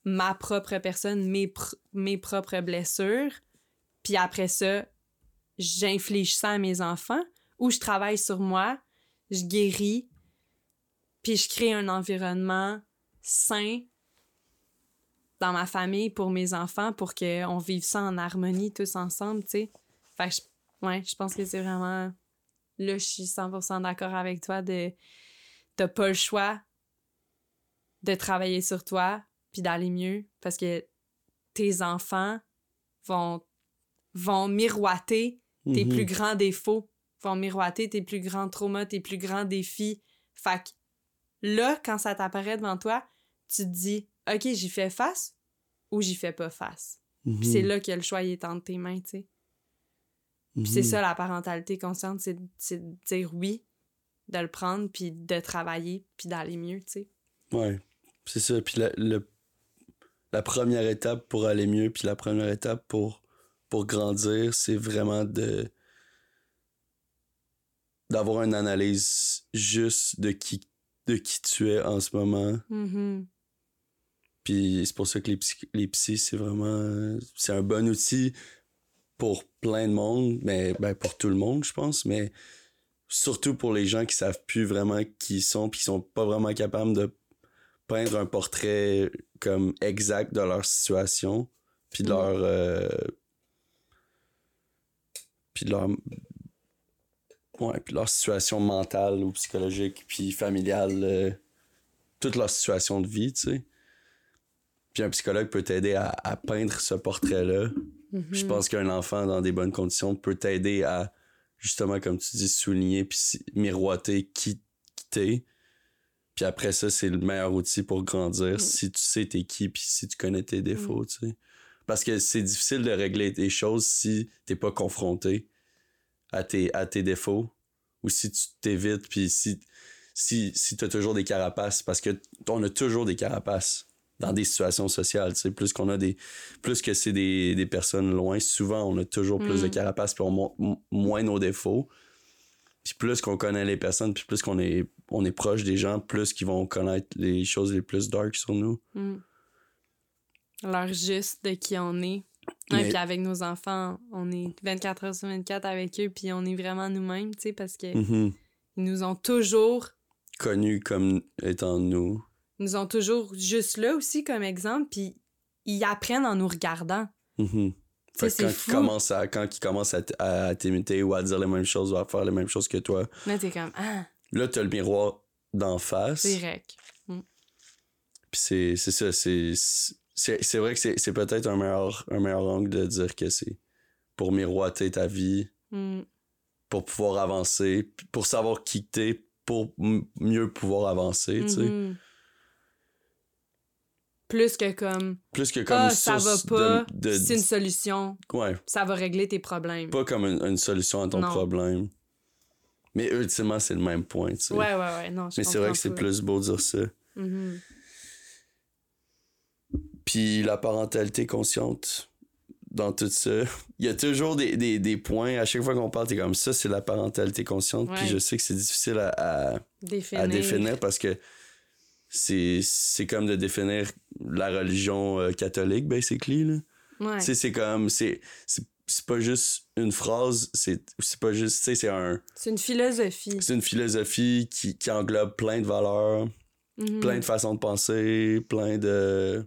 ma propre personne, mes, mes propres blessures? Puis après ça, j'inflige ça à mes enfants ou je travaille sur moi, je guéris, puis je crée un environnement sain dans ma famille, pour mes enfants, pour qu'on vive ça en harmonie tous ensemble, tu sais. Fait que, je, ouais, je pense que c'est vraiment... Là, je suis 100% d'accord avec toi de... T'as pas le choix de travailler sur toi puis d'aller mieux parce que tes enfants vont, vont miroiter tes Mhm. plus grands défauts, vont miroiter tes plus grands traumas, tes plus grands défis. Fait que là, quand ça t'apparaît devant toi, tu te dis, OK, j'y fais face ou j'y fais pas face? Mhm. Puis c'est là que le choix il est entre tes mains, tu sais. Puis c'est Mhm. ça la parentalité consciente, c'est de dire oui, de le prendre, puis de travailler, puis d'aller mieux, tu sais. Ouais, c'est ça. Puis le- la première étape pour aller mieux, puis la première étape pour, pour grandir, c'est vraiment de d'avoir une analyse juste de qui, de qui tu es en ce moment. Mhm. Puis c'est pour ça que les, psy, les psys, c'est vraiment... C'est un bon outil pour plein de monde, mais ben, pour tout le monde, je pense, mais surtout pour les gens qui savent plus vraiment qui ils sont, puis qui sont pas vraiment capables de peindre un portrait comme exact de leur situation, puis de leur... euh, puis de leur... Ouais, puis leur situation mentale ou psychologique, puis familiale, euh, toute leur situation de vie, tu sais. Puis un psychologue peut t'aider à, à peindre ce portrait-là. Mhm. Je pense qu'un enfant dans des bonnes conditions peut t'aider à, justement, comme tu dis, souligner puis miroiter qui, qui t'es. Puis après ça, c'est le meilleur outil pour grandir Mm. si tu sais t'es qui puis si tu connais tes défauts, tu sais. Parce que c'est difficile de régler des choses si t'es pas confronté à tes, à tes défauts ou si tu t'évites puis si, si, si t'as toujours des carapaces parce que on a toujours des carapaces dans des situations sociales, tu sais, plus qu'on a des plus que c'est des, des personnes loin, souvent on a toujours plus de Mm. carapaces puis on montre moins nos défauts. Puis plus qu'on connaît les personnes, puis plus qu'on est on est proche des gens, plus qu'ils vont connaître les choses les plus dark sur nous. Mm. Leur juste de qui on est. Ouais, Mais- puis avec nos enfants, on est 24 heures sur 24 avec eux, puis on est vraiment nous-mêmes, tu sais, parce que Mhm. ils nous ont toujours, Connus comme étant nous. ils nous ont toujours juste là aussi comme exemple, puis ils apprennent en nous regardant. Tu Fait que c'est quand, fou. ils commencent à, quand ils commencent à, à t'imiter ou à dire les mêmes choses ou à faire les mêmes choses que toi, Là, t'es comme, ah, là, t'as le miroir d'en face. direct. Puis c'est c'est ça, c'est c'est c'est vrai que c'est c'est peut-être un meilleur un meilleur angle de dire que c'est pour miroiter ta vie, Mm. pour pouvoir avancer, pour savoir qui t'es, pour m- mieux pouvoir avancer, tu sais. Mhm. Plus que comme, Plus que comme ah, une ça va pas, de, de- c'est une solution, ouais, ça va régler tes problèmes. pas comme une, une solution à ton Non. problème. Mais ultimement, c'est le même point, tu sais. Ouais, ouais, ouais, non, je Mais c'est vrai que c'est plus beau de dire ça. Mhm. Puis la parentalité consciente dans tout ça, il y a toujours des, des, des points. À chaque fois qu'on parle, t'es comme ça, c'est la parentalité consciente. Puis je sais que c'est difficile à, à, Définir. à définir parce que c'est c'est comme de définir la religion euh, catholique, basically. Là. Ouais. Tu sais, c'est comme. C'est c'est- pas juste une phrase, c'est c'est pas juste. Tu sais, c'est un. C'est une philosophie. C'est une philosophie qui, qui englobe plein de valeurs, Mhm. plein de façons de penser, plein de.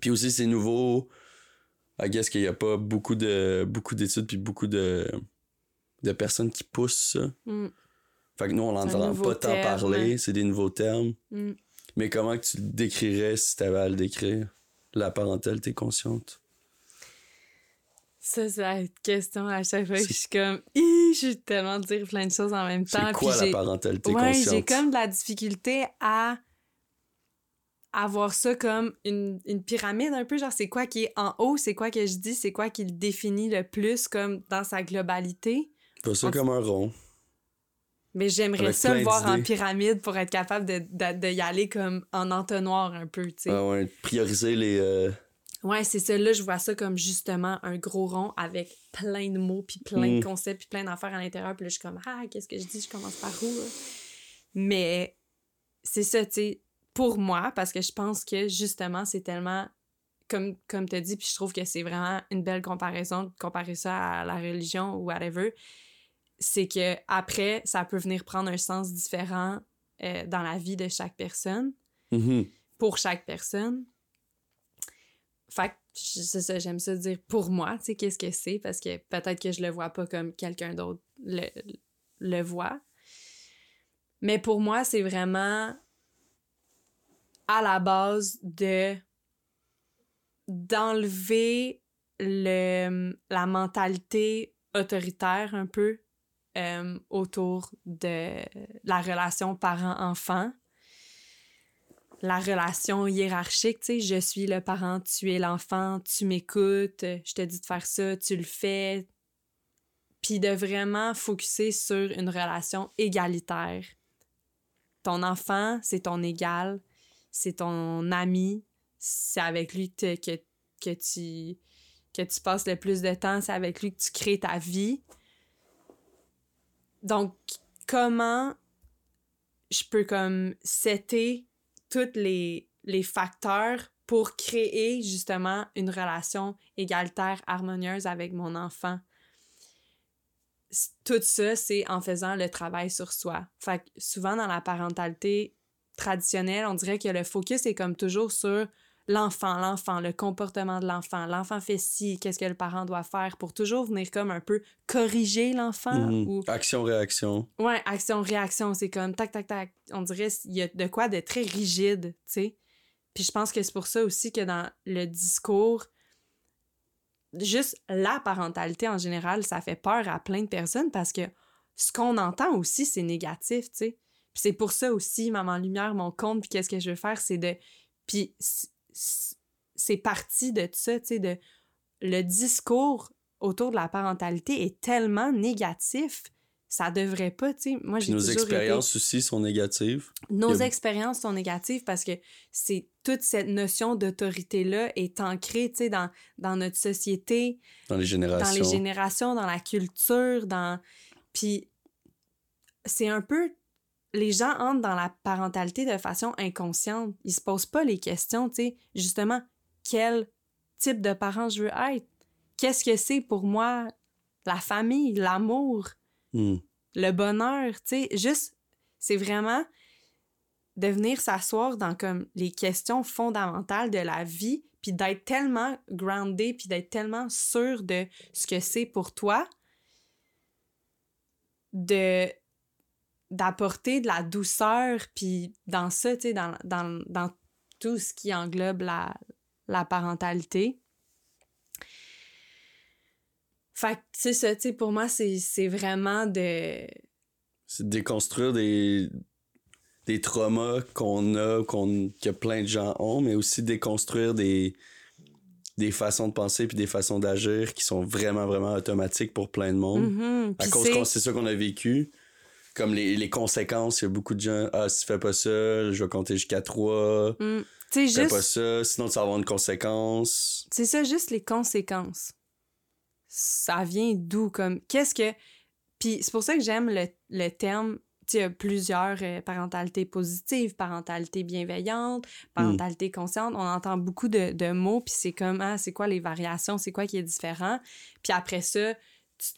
Puis aussi, c'est nouveau. I guess qu'il n'y a pas beaucoup de beaucoup d'études puis beaucoup de, de personnes qui poussent ça. Mm. Fait que nous, on n'entend pas tant parler, c'est des nouveaux termes. Mm. Mais comment que tu le décrirais si tu avais à le décrire? La parentalité consciente? Ça, c'est la question à chaque fois que je suis comme, Ih, je vais tellement dire plein de choses en même temps. C'est quoi puis la parentalité Ouais, j'ai comme de la difficulté à avoir ça comme une, une pyramide un peu, genre c'est quoi qui est en haut, c'est quoi que je dis, c'est quoi qui le définit le plus comme dans sa globalité. Pas ça comme un rond. Mais j'aimerais ça le voir en pyramide pour être capable de, de, de y aller comme en entonnoir un peu, tu sais. Ah ouais, prioriser les. euh, Ouais, c'est ça. Là, je vois ça comme justement un gros rond avec plein de mots, puis plein Mm. de concepts, puis plein d'affaires à l'intérieur. Puis là, je suis comme, ah, qu'est-ce que je dis? Je commence par où? là? Mais c'est ça, tu sais, pour moi, parce que je pense que justement, c'est tellement, comme, comme tu as dit, puis je trouve que c'est vraiment une belle comparaison de comparer ça à la religion ou whatever. C'est que après, ça peut venir prendre un sens différent euh, dans la vie de chaque personne mhm. pour chaque personne. Fait que c'est ça, j'aime ça dire pour moi, tu sais, qu'est-ce que c'est, parce que peut-être que je le vois pas comme quelqu'un d'autre le, le voit. Mais pour moi, c'est vraiment à la base de d'enlever le la mentalité autoritaire un peu euh, autour de la relation parent-enfant la relation hiérarchique, tu sais, je suis le parent, tu es l'enfant, tu m'écoutes, je te dis de faire ça, tu le fais. Puis de vraiment focuser sur une relation égalitaire. Ton enfant, c'est ton égal, c'est ton ami, c'est avec lui que, tu passes le plus de temps, c'est avec lui que tu crées ta vie. Donc, comment je peux comme setter tous les, les facteurs pour créer justement une relation égalitaire, harmonieuse avec mon enfant. Tout ça, c'est en faisant le travail sur soi. Fait que souvent dans la parentalité traditionnelle, on dirait que le focus est comme toujours sur l'enfant, l'enfant, le comportement de l'enfant. L'enfant fait ci, qu'est-ce que le parent doit faire pour toujours venir comme un peu corriger l'enfant. Mhm. ou... Action-réaction. Ouais, action-réaction, c'est comme tac, tac, tac. On dirait qu'il y a de quoi de très rigide, tu sais. Puis je pense que c'est pour ça aussi que dans le discours, juste la parentalité en général, ça fait peur à plein de personnes parce que ce qu'on entend aussi, c'est négatif, tu sais. Puis c'est pour ça aussi, Maman Lumière, mon compte, puis qu'est-ce que je veux faire, c'est de... Puis c'est parti de ça, tu sais, de... Le discours autour de la parentalité est tellement négatif, ça devrait pas, tu sais. Moi, j'ai nos expériences aussi sont négatives. été... Nos a- expériences sont négatives parce que c'est toute cette notion d'autorité-là est ancrée, tu sais, dans, dans notre société, Dans les générations. dans les générations, dans la culture, dans... Puis c'est un peu... Les gens entrent dans la parentalité de façon inconsciente. Ils se posent pas les questions, tu sais, justement, quel type de parent je veux être? Qu'est-ce que c'est pour moi? La famille, l'amour, Hmm. le bonheur, tu sais, juste, c'est vraiment de venir s'asseoir dans comme les questions fondamentales de la vie, puis d'être tellement groundé, puis d'être tellement sûr de ce que c'est pour toi, de d'apporter de la douceur, puis dans ça, tu sais, dans, dans, dans tout ce qui englobe la, la parentalité. Fait que, c'est ça, tu sais, pour moi, c'est vraiment de... C'est de déconstruire des, des traumas qu'on a, qu'on, que plein de gens ont, mais aussi déconstruire des, des façons de penser puis des façons d'agir qui sont vraiment, vraiment automatiques pour plein de monde. Mhm, À cause qu'on c'est ça qu'on a vécu. Comme les, les conséquences, il y a beaucoup de gens, ah, si tu fais pas ça, je vais compter jusqu'à trois. Mm. Tu Fais pas ça, sinon ça va avoir une conséquence. C'est ça, juste les conséquences. Ça vient d'où? Comme, qu'est-ce que... Puis c'est pour ça que j'aime le, le terme... Tu sais, il y a plusieurs euh, parentalités positives, parentalité bienveillante, parentalité consciente. On entend beaucoup de, de mots, puis c'est comme, ah, c'est quoi les variations, c'est quoi qui est différent. Puis après ça,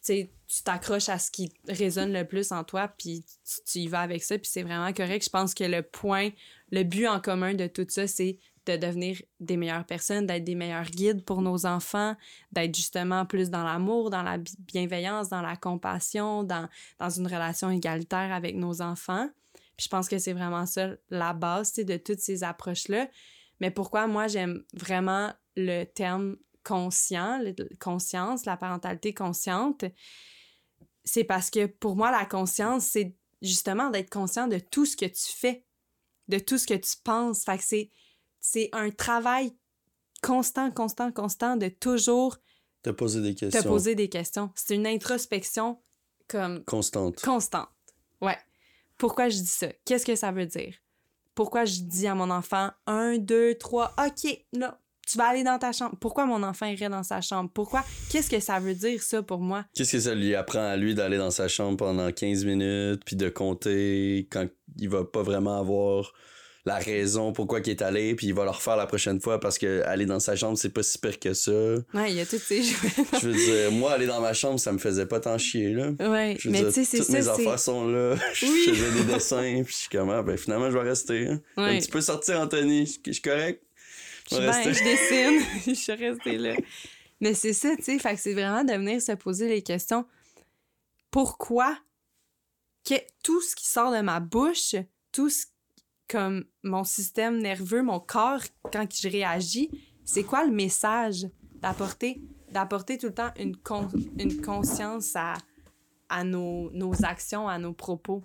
tu t'accroches à ce qui résonne le plus en toi, puis tu, y vas avec ça, puis c'est vraiment correct. Je pense que le point, le but en commun de tout ça, c'est de devenir des meilleures personnes, d'être des meilleurs guides pour nos enfants, d'être justement plus dans l'amour, dans la bi- bienveillance, dans la compassion, dans, dans une relation égalitaire avec nos enfants. Puis je pense que c'est vraiment ça la base de toutes ces approches-là. Mais pourquoi moi j'aime vraiment le terme conscient, conscience, la parentalité consciente, c'est parce que pour moi la conscience, c'est justement d'être conscient de tout ce que tu fais, de tout ce que tu penses. Fait que c'est c'est un travail constant, constant, constant de toujours Te poser des te questions poser des questions. C'est une introspection comme constantes. constante. Ouais. Pourquoi je dis ça? Qu'est-ce que ça veut dire? Pourquoi je dis à mon enfant un, deux, trois, OK, là, tu vas aller dans ta chambre. Pourquoi mon enfant irait dans sa chambre? Pourquoi? Qu'est-ce que ça veut dire, ça, pour moi? Qu'est-ce que ça lui apprend à lui d'aller dans sa chambre pendant 15 minutes, puis de compter quand il va pas vraiment avoir la raison pourquoi il est allé, puis il va le refaire la prochaine fois parce que aller dans sa chambre, c'est pas si pire que ça. Ouais, il y a toutes ces jouets. Je veux dire, moi, aller dans ma chambre, ça me faisait pas tant chier, là. ouais, Je veux mais tu sais, c'est toutes ça. mes affaires sont là. Je Oui. faisais des dessins, puis je suis comme, ah, ben finalement, je vais rester. hein. Ouais. Un petit peu sortir, Anthony. Je suis correct. Je suis On va bien, rester- je dessine. je suis restée là. Mais c'est ça, tu sais. Fait que c'est vraiment de venir se poser les questions. Pourquoi que tout ce qui sort de ma bouche, tout ce comme mon système nerveux, mon corps, quand je réagis, c'est quoi le message d'apporter? D'apporter tout le temps une, con- une conscience à, à nos, nos actions, à nos propos?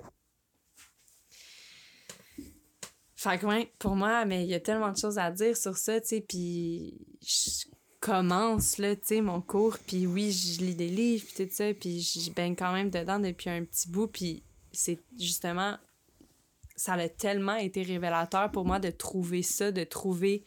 Fait que, ouais, pour moi, mais il y a tellement de choses à dire sur ça, tu sais, puis je commence, là, tu sais, mon cours, puis oui, je lis des livres, puis tout ça, puis je baigne quand même dedans depuis un petit bout, puis c'est justement, ça a tellement été révélateur pour moi de trouver ça, de trouver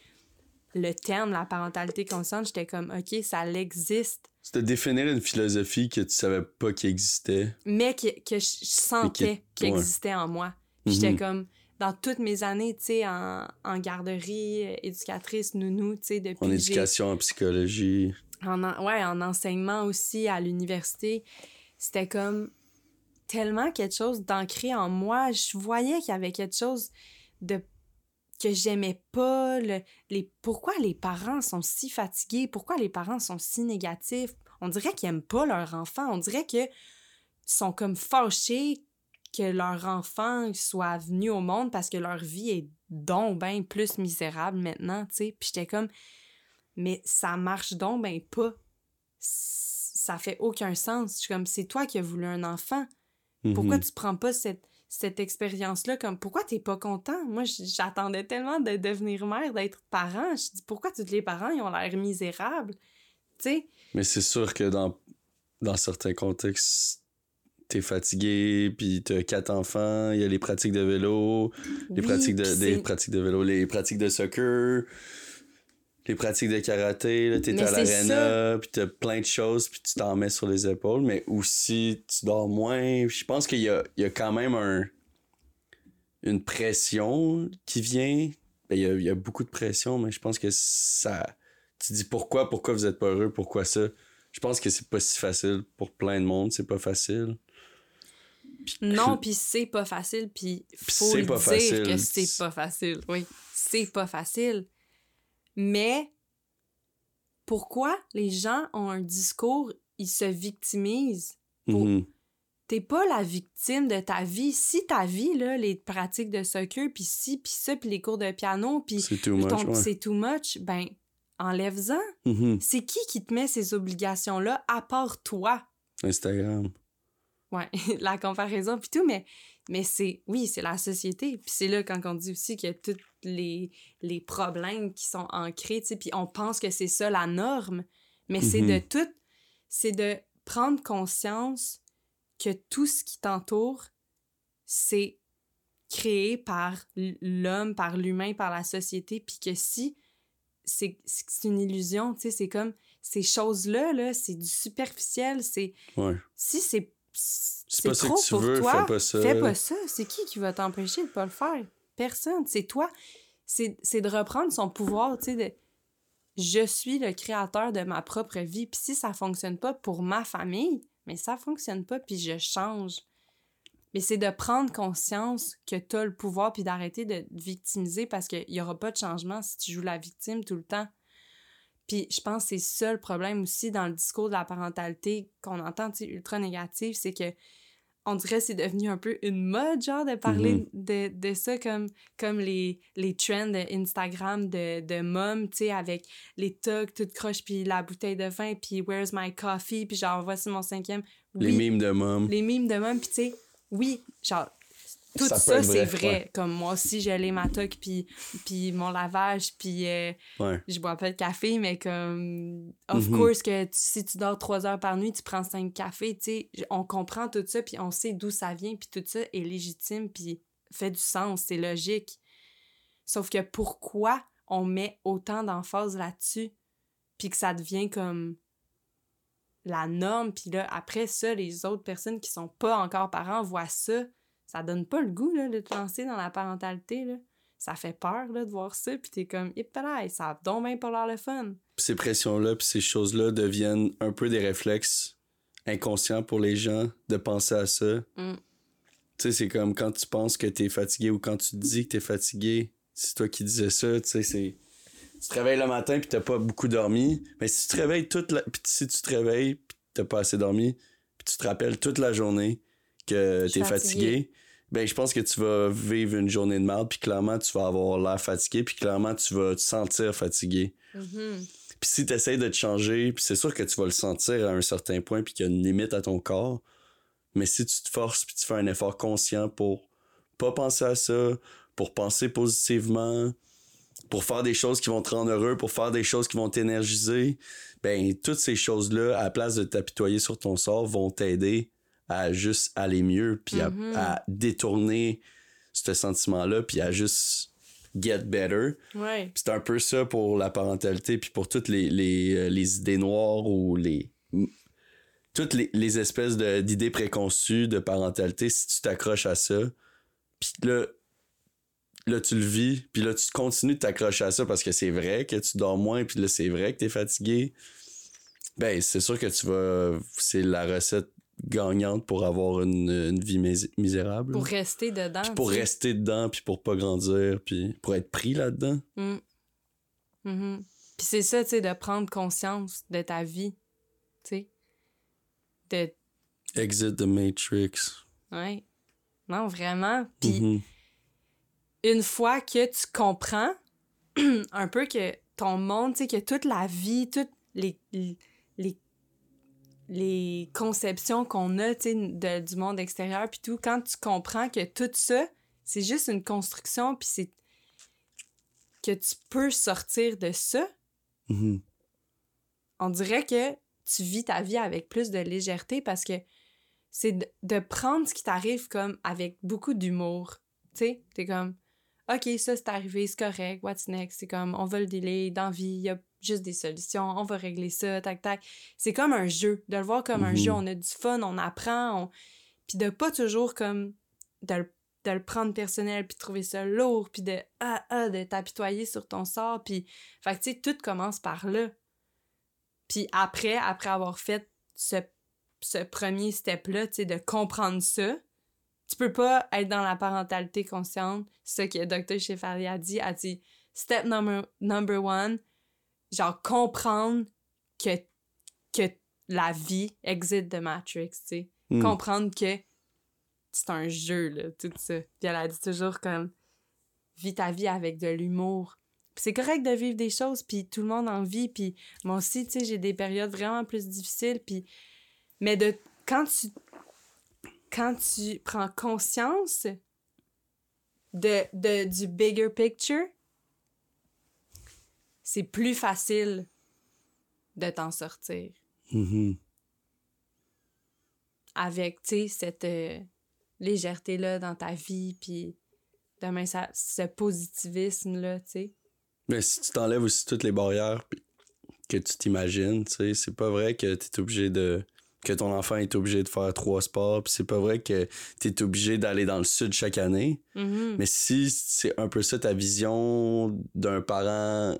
le terme, la parentalité consciente, j'étais comme, OK, ça existe, C'est de définir une philosophie que tu savais pas qu'il existait. mais que, que je sentais qu'il ouais. existait en moi. Puis J'étais Mhm. comme, dans toutes mes années, tu sais, en, en garderie, euh, éducatrice, nounou, tu sais, depuis En éducation, en psychologie. en, en- ouais, en enseignement aussi à l'université, c'était comme tellement quelque chose d'ancré en moi. Je voyais qu'il y avait quelque chose de que j'aimais pas. le- les, pourquoi les parents sont si fatigués? Pourquoi les parents sont si négatifs? On dirait qu'ils aiment pas leur enfant. On dirait qu'ils sont comme fâchés que leur enfant soit venu au monde parce que leur vie est donc bien plus misérable maintenant, tu sais. Puis j'étais comme, mais ça marche donc ben pas. Ça fait aucun sens. Je suis comme, c'est toi qui as voulu un enfant. Pourquoi Mhm. tu prends pas cette, cette expérience-là? Comme, pourquoi t'es pas content? Moi, j'attendais tellement de devenir mère, d'être parent. Je dis, pourquoi tous les parents, ils ont l'air misérables? Tu sais? Mais c'est sûr que dans, dans certains contextes, t'es fatigué, puis t'as quatre enfants, il y a les pratiques de vélo, les oui, pratiques de, des pratiques de vélo, les pratiques de soccer, les pratiques de karaté, là, t'es à l'arena, puis t'as plein de choses, puis tu t'en mets sur les épaules, mais aussi tu dors moins. Je pense qu'il y a, il y a quand même un, une pression qui vient. Ben, il, y a, il y a beaucoup de pression, mais je pense que ça... Tu dis pourquoi, pourquoi vous êtes pas heureux, pourquoi ça? Je pense que c'est pas si facile pour plein de monde, c'est pas facile. Non, puis c'est pas facile, puis faut c'est le pas dire facile. que c'est pas facile. Oui, c'est pas facile. Mais pourquoi les gens ont un discours, ils se victimisent? pour- Mhm. T'es pas la victime de ta vie. Si ta vie, là, les pratiques de soccer, puis ci, puis ça, puis les cours de piano, puis C'est too ouais. c'est too much, ben, enlève-en. Mhm. C'est qui qui te met ces obligations-là à part toi? Instagram. Ouais, la comparaison puis tout, mais, mais c'est, oui, c'est la société. Puis c'est là quand on dit aussi qu'il y a tous les, les problèmes qui sont ancrés, tu sais, puis on pense que c'est ça la norme, mais c'est de tout, c'est de prendre conscience que tout ce qui t'entoure, c'est créé par l'homme, par l'humain, par la société, puis que si c'est c'est une illusion, tu sais, c'est comme ces choses-là, là, c'est du superficiel, c'est Ouais. si c'est c'est trop que tu pour veux, toi, fais pas ça. fais pas ça. C'est qui qui va t'empêcher de pas le faire? Personne. C'est toi. C'est de reprendre son pouvoir, tu sais, de je suis le créateur de ma propre vie. Puis si ça fonctionne pas pour ma famille, mais ça fonctionne pas, puis je change. Mais c'est de prendre conscience que tu as le pouvoir, puis d'arrêter de te victimiser parce qu'il y aura pas de changement si tu joues la victime tout le temps. Puis je pense que c'est ça le problème aussi dans le discours de la parentalité qu'on entend, ultra négatif, c'est que on dirait que c'est devenu un peu une mode, genre, de parler Mhm. de, de ça comme, comme les, les trends Instagram de, de mom, tu sais, avec les togs toutes croches, puis la bouteille de vin, puis where's my coffee, puis genre, voici mon cinquième. Les mimes de mom. les mimes de mom, puis tu sais, oui, genre, tout Ça c'est vrai, vrai. ouais. Comme moi aussi, j'ai les ma toque, puis, puis mon lavage, puis euh, Ouais. je bois pas de café, mais comme, of Mhm. course, que tu- si tu dors trois heures par nuit, tu prends cinq cafés, tu sais, on comprend tout ça, puis on sait d'où ça vient, puis tout ça est légitime, puis fait du sens, c'est logique. Sauf que pourquoi on met autant d'emphase là-dessus, puis que ça devient comme la norme, puis là, après ça, les autres personnes qui sont pas encore parents voient ça, ça donne pas le goût, là, de te lancer dans la parentalité, là. Ça fait peur, là, de voir ça, puis t'es comme, hip ça a donc bien pas l'air le fun. Puis ces pressions-là, puis ces choses-là deviennent un peu des réflexes inconscients pour les gens de penser à ça. Mm. Tu sais, c'est comme quand tu penses que t'es fatigué ou quand tu te dis que t'es fatigué, c'est toi qui disais ça, tu sais, c'est... tu te réveilles le matin puis t'as pas beaucoup dormi, mais si tu te réveilles toute la... Puis si tu te réveilles puis t'as pas assez dormi, puis tu te rappelles toute la journée que t'es fatigué, ben je pense que tu vas vivre une journée de merde puis clairement tu vas avoir l'air fatigué puis clairement tu vas te sentir fatigué. Mhm. Puis si tu essaies de te changer, puis c'est sûr que tu vas le sentir à un certain point puis qu'il y a une limite à ton corps, mais si tu te forces puis tu fais un effort conscient pour pas penser à ça, pour penser positivement, pour faire des choses qui vont te rendre heureux, pour faire des choses qui vont t'énergiser, ben toutes ces choses-là, à la place de t'apitoyer sur ton sort, vont t'aider à juste aller mieux, puis à, Mhm. à détourner ce sentiment-là, puis à juste get better. Ouais. C'est un peu ça pour la parentalité, puis pour toutes les, les, euh, les idées noires ou les. Toutes les, les espèces de- d'idées préconçues de parentalité, si tu t'accroches à ça, puis là, là, tu le vis, puis là, tu continues de t'accrocher à ça parce que c'est vrai que tu dors moins, puis là, c'est vrai que t'es fatigué. Ben, c'est sûr que tu vas. C'est la recette gagnante pour avoir une, une vie mis- misérable. Pour rester dedans. Puis pour rester dedans, puis pour pas grandir, puis pour être pris là-dedans. Mm. Mhm. Puis c'est ça, tu sais, de prendre conscience de ta vie. Tu sais. De. Exit the Matrix. Ouais. Non, vraiment. Puis Mhm. une fois que tu comprends un peu que ton monde, tu sais, que toute la vie, toutes les, les, les conceptions qu'on a, de- du monde extérieur, puis tout, quand tu comprends que tout ça, c'est juste une construction, puis c'est que tu peux sortir de ça, Mhm. on dirait que tu vis ta vie avec plus de légèreté parce que c'est de, de prendre ce qui t'arrive comme avec beaucoup d'humour. Tu sais, t'es comme, OK, ça c'est arrivé, c'est correct, what's next? C'est comme, on va le délai, dans la vie, il y a juste des solutions, on va régler ça, tac, tac. C'est comme un jeu, de le voir comme un Mhm. jeu, on a du fun, on apprend, on... puis de pas toujours comme, de le, de le prendre personnel, puis de trouver ça lourd, puis de, ah, ah, de t'apitoyer sur ton sort, puis, fait que tu sais, tout commence par là. Puis après, après avoir fait ce, ce premier step-là, tu sais, de comprendre ça, tu peux pas être dans la parentalité consciente. C'est ça que Dr. Shefali a dit. A dit, step number, number one, genre comprendre que, que la vie existe de Matrix, tu sais. Mm. Comprendre que c'est un jeu, là, tout ça. Puis elle a dit toujours comme, vis ta vie avec de l'humour. Puis c'est correct de vivre des choses, puis tout le monde en vit, puis moi aussi, tu sais, j'ai des périodes vraiment plus difficiles, puis... Mais de... Quand tu... Quand tu prends conscience de, de, du bigger picture, c'est plus facile de t'en sortir Mhm. avec, tu sais, cette euh, légèreté-là dans ta vie, puis demain, ça, ce positivisme-là, tu sais. Mais si tu t'enlèves aussi toutes les barrières que tu t'imagines, tu sais, c'est pas vrai que t'es obligé de. que ton enfant est obligé de faire trois sports, puis c'est pas vrai que t'es obligé d'aller dans le sud chaque année. Mhm. Mais si c'est un peu ça ta vision d'un parent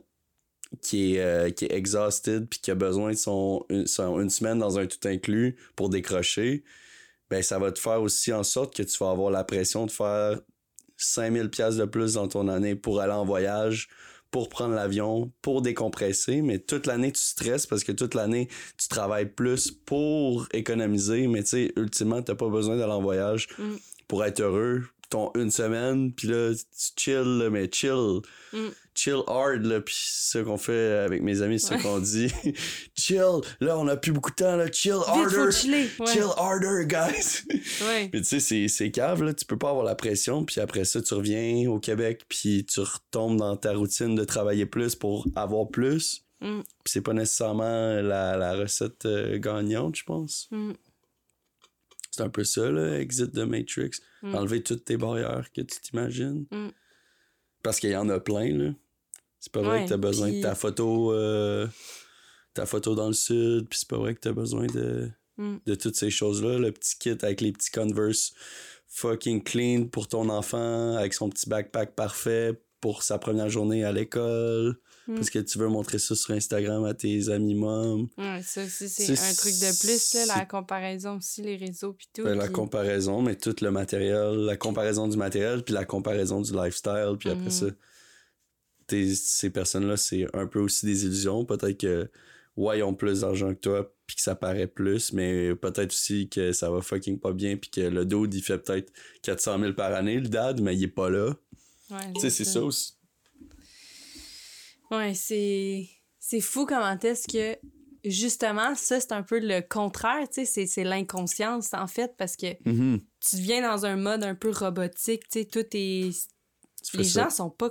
qui est, euh, qui est exhausted puis qui a besoin de son, une, son- une semaine dans un tout inclus pour décrocher, ben ça va te faire aussi en sorte que tu vas avoir la pression de faire 5000 pièces de plus dans ton année pour aller en voyage, pour prendre l'avion, pour décompresser, mais toute l'année tu stresses parce que toute l'année tu travailles plus pour économiser, mais tu sais ultimement t'as pas besoin d'aller en voyage Mm. pour être heureux. Ton une semaine, puis là tu chill, là, mais chill, Mm. chill hard là, puis ça qu'on fait avec mes amis, c'est ça qu'on dit, chill. Là on a plus beaucoup de temps là, chill Vite, harder. Ouais. chill harder guys. Ouais. Mais tu sais, c'est, c'est cave, là. Tu peux pas avoir la pression, puis après ça, tu reviens au Québec, puis tu retombes dans ta routine de travailler plus pour avoir plus. Mm. Puis c'est pas nécessairement la, la recette euh, gagnante, je pense. Mm. C'est un peu ça, là, exit de Matrix. Mm. Enlever toutes tes barrières que tu t'imagines. Mm. Parce qu'il y en a plein, là. C'est pas vrai Ouais, que t'as besoin de ta photo, euh, ta photo dans le sud, puis c'est pas vrai que t'as besoin de Mm. de toutes ces choses-là. Le petit kit avec les petits Converse fucking clean pour ton enfant, avec son petit backpack parfait pour sa première journée à l'école. Mm. Parce que tu veux montrer ça sur Instagram à tes amis mômes. Ouais, ça aussi, c'est un truc de plus, là, la comparaison aussi, les réseaux, puis tout. Ben, la comparaison, mais tout le matériel, la comparaison du matériel, puis la comparaison du lifestyle, puis après Mhm. ça, t'es- ces personnes-là, c'est un peu aussi des illusions. Peut-être que, ouais, ils ont plus d'argent que toi, puis que ça paraît plus, mais peut-être aussi que ça va fucking pas bien, puis que le dude, il fait peut-être 400 000 par année, le dad, mais il est pas là. Ouais, Tu sais, c'est ça aussi. Ouais, c'est. C'est fou comment est-ce que. Justement, ça, c'est un peu le contraire, tu sais, c'est- c'est l'inconscience, en fait, parce que Mhm. tu viens dans un mode un peu robotique, tu sais, tout est. Les ça. gens sont pas.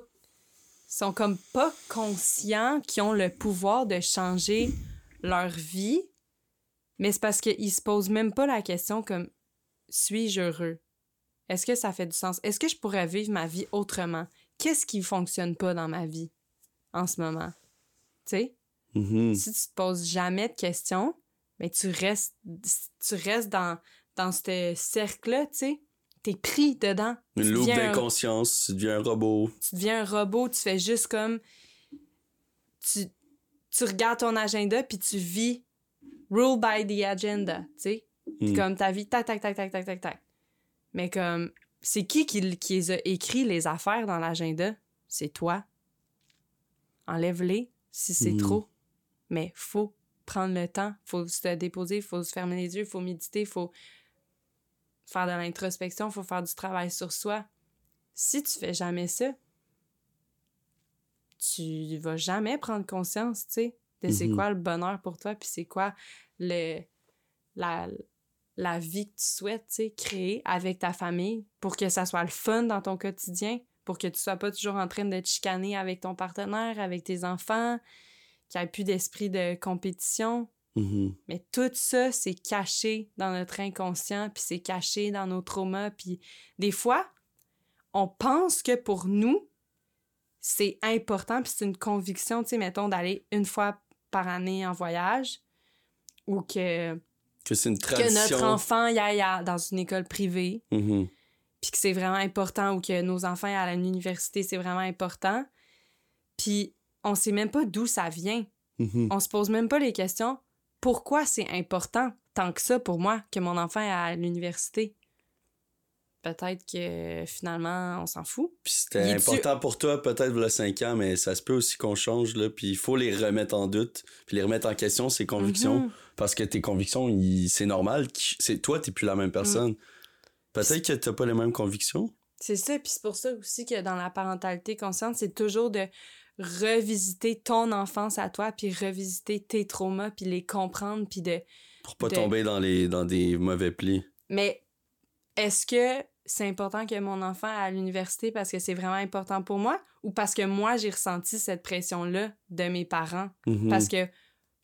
sont comme pas conscients qu'ils ont le pouvoir de changer leur vie, mais c'est parce qu'ils se posent même pas la question comme suis-je heureux? Est-ce que ça fait du sens? Est-ce que je pourrais vivre ma vie autrement? Qu'est-ce qui fonctionne pas dans ma vie? En ce moment? Tu sais? Mhm. si tu te poses jamais de questions, mais tu restes, tu restes dans, dans ce cercle-là, tu sais. T'es pris dedans. Une Tu loupe deviens un- d'inconscience, tu deviens un robot. Tu deviens un robot, tu fais juste comme. Tu, tu regardes ton agenda puis tu vis rule by the agenda, tu sais. Mm. Comme ta vie, tac, tac, tac, tac, tac, tac, tac. Mais comme, c'est qui qui, qui les a écrit les affaires dans l'agenda? C'est toi. Enlève-les si c'est Mm. trop. Mais faut prendre le temps, faut se déposer, faut se fermer les yeux, faut méditer, faut faire de l'introspection, faut faire du travail sur soi. Si tu fais jamais ça, tu vas jamais prendre conscience, tu sais, de c'est Mhm. quoi le bonheur pour toi, puis c'est quoi le, la, la vie que tu souhaites, tu sais, créer avec ta famille pour que ça soit le fun dans ton quotidien, pour que tu sois pas toujours en train de te chicaner avec ton partenaire, avec tes enfants, qu'il n'y ait plus d'esprit de compétition. Mhm. Mais tout ça, c'est caché dans notre inconscient, puis c'est caché dans nos traumas. Puis des fois, on pense que pour nous, c'est important, puis c'est une conviction, tu sais, mettons, d'aller une fois par année en voyage, ou que, Que une notre enfant y aille dans une école privée, Mhm. Puis que c'est vraiment important, ou que nos enfants à l'université, c'est vraiment important. Puis on sait même pas d'où ça vient Mhm. on se pose même pas les questions pourquoi c'est important tant que ça pour moi que mon enfant est à l'université? Peut-être que finalement on s'en fout. Puis c'était important pour toi, peut-être, le 5 ans, mais ça se peut aussi qu'on change, là. Puis il faut les remettre en doute, puis les remettre en question, ces convictions. Mhm. Parce que tes convictions, il- c'est normal. C'est toi, t'es plus la même Mm. personne. Peut-être que t'as pas les mêmes convictions. C'est ça, puis c'est pour ça aussi que dans la parentalité consciente, c'est toujours de revisiter ton enfance à toi, puis revisiter tes traumas, puis les comprendre, puis de... Pour pas De- tomber dans, les, dans des mauvais plis. Mais est-ce que c'est important que mon enfant aille à l'université parce que c'est vraiment important pour moi ou parce que moi, j'ai ressenti cette pression-là de mes parents? Mhm. Parce que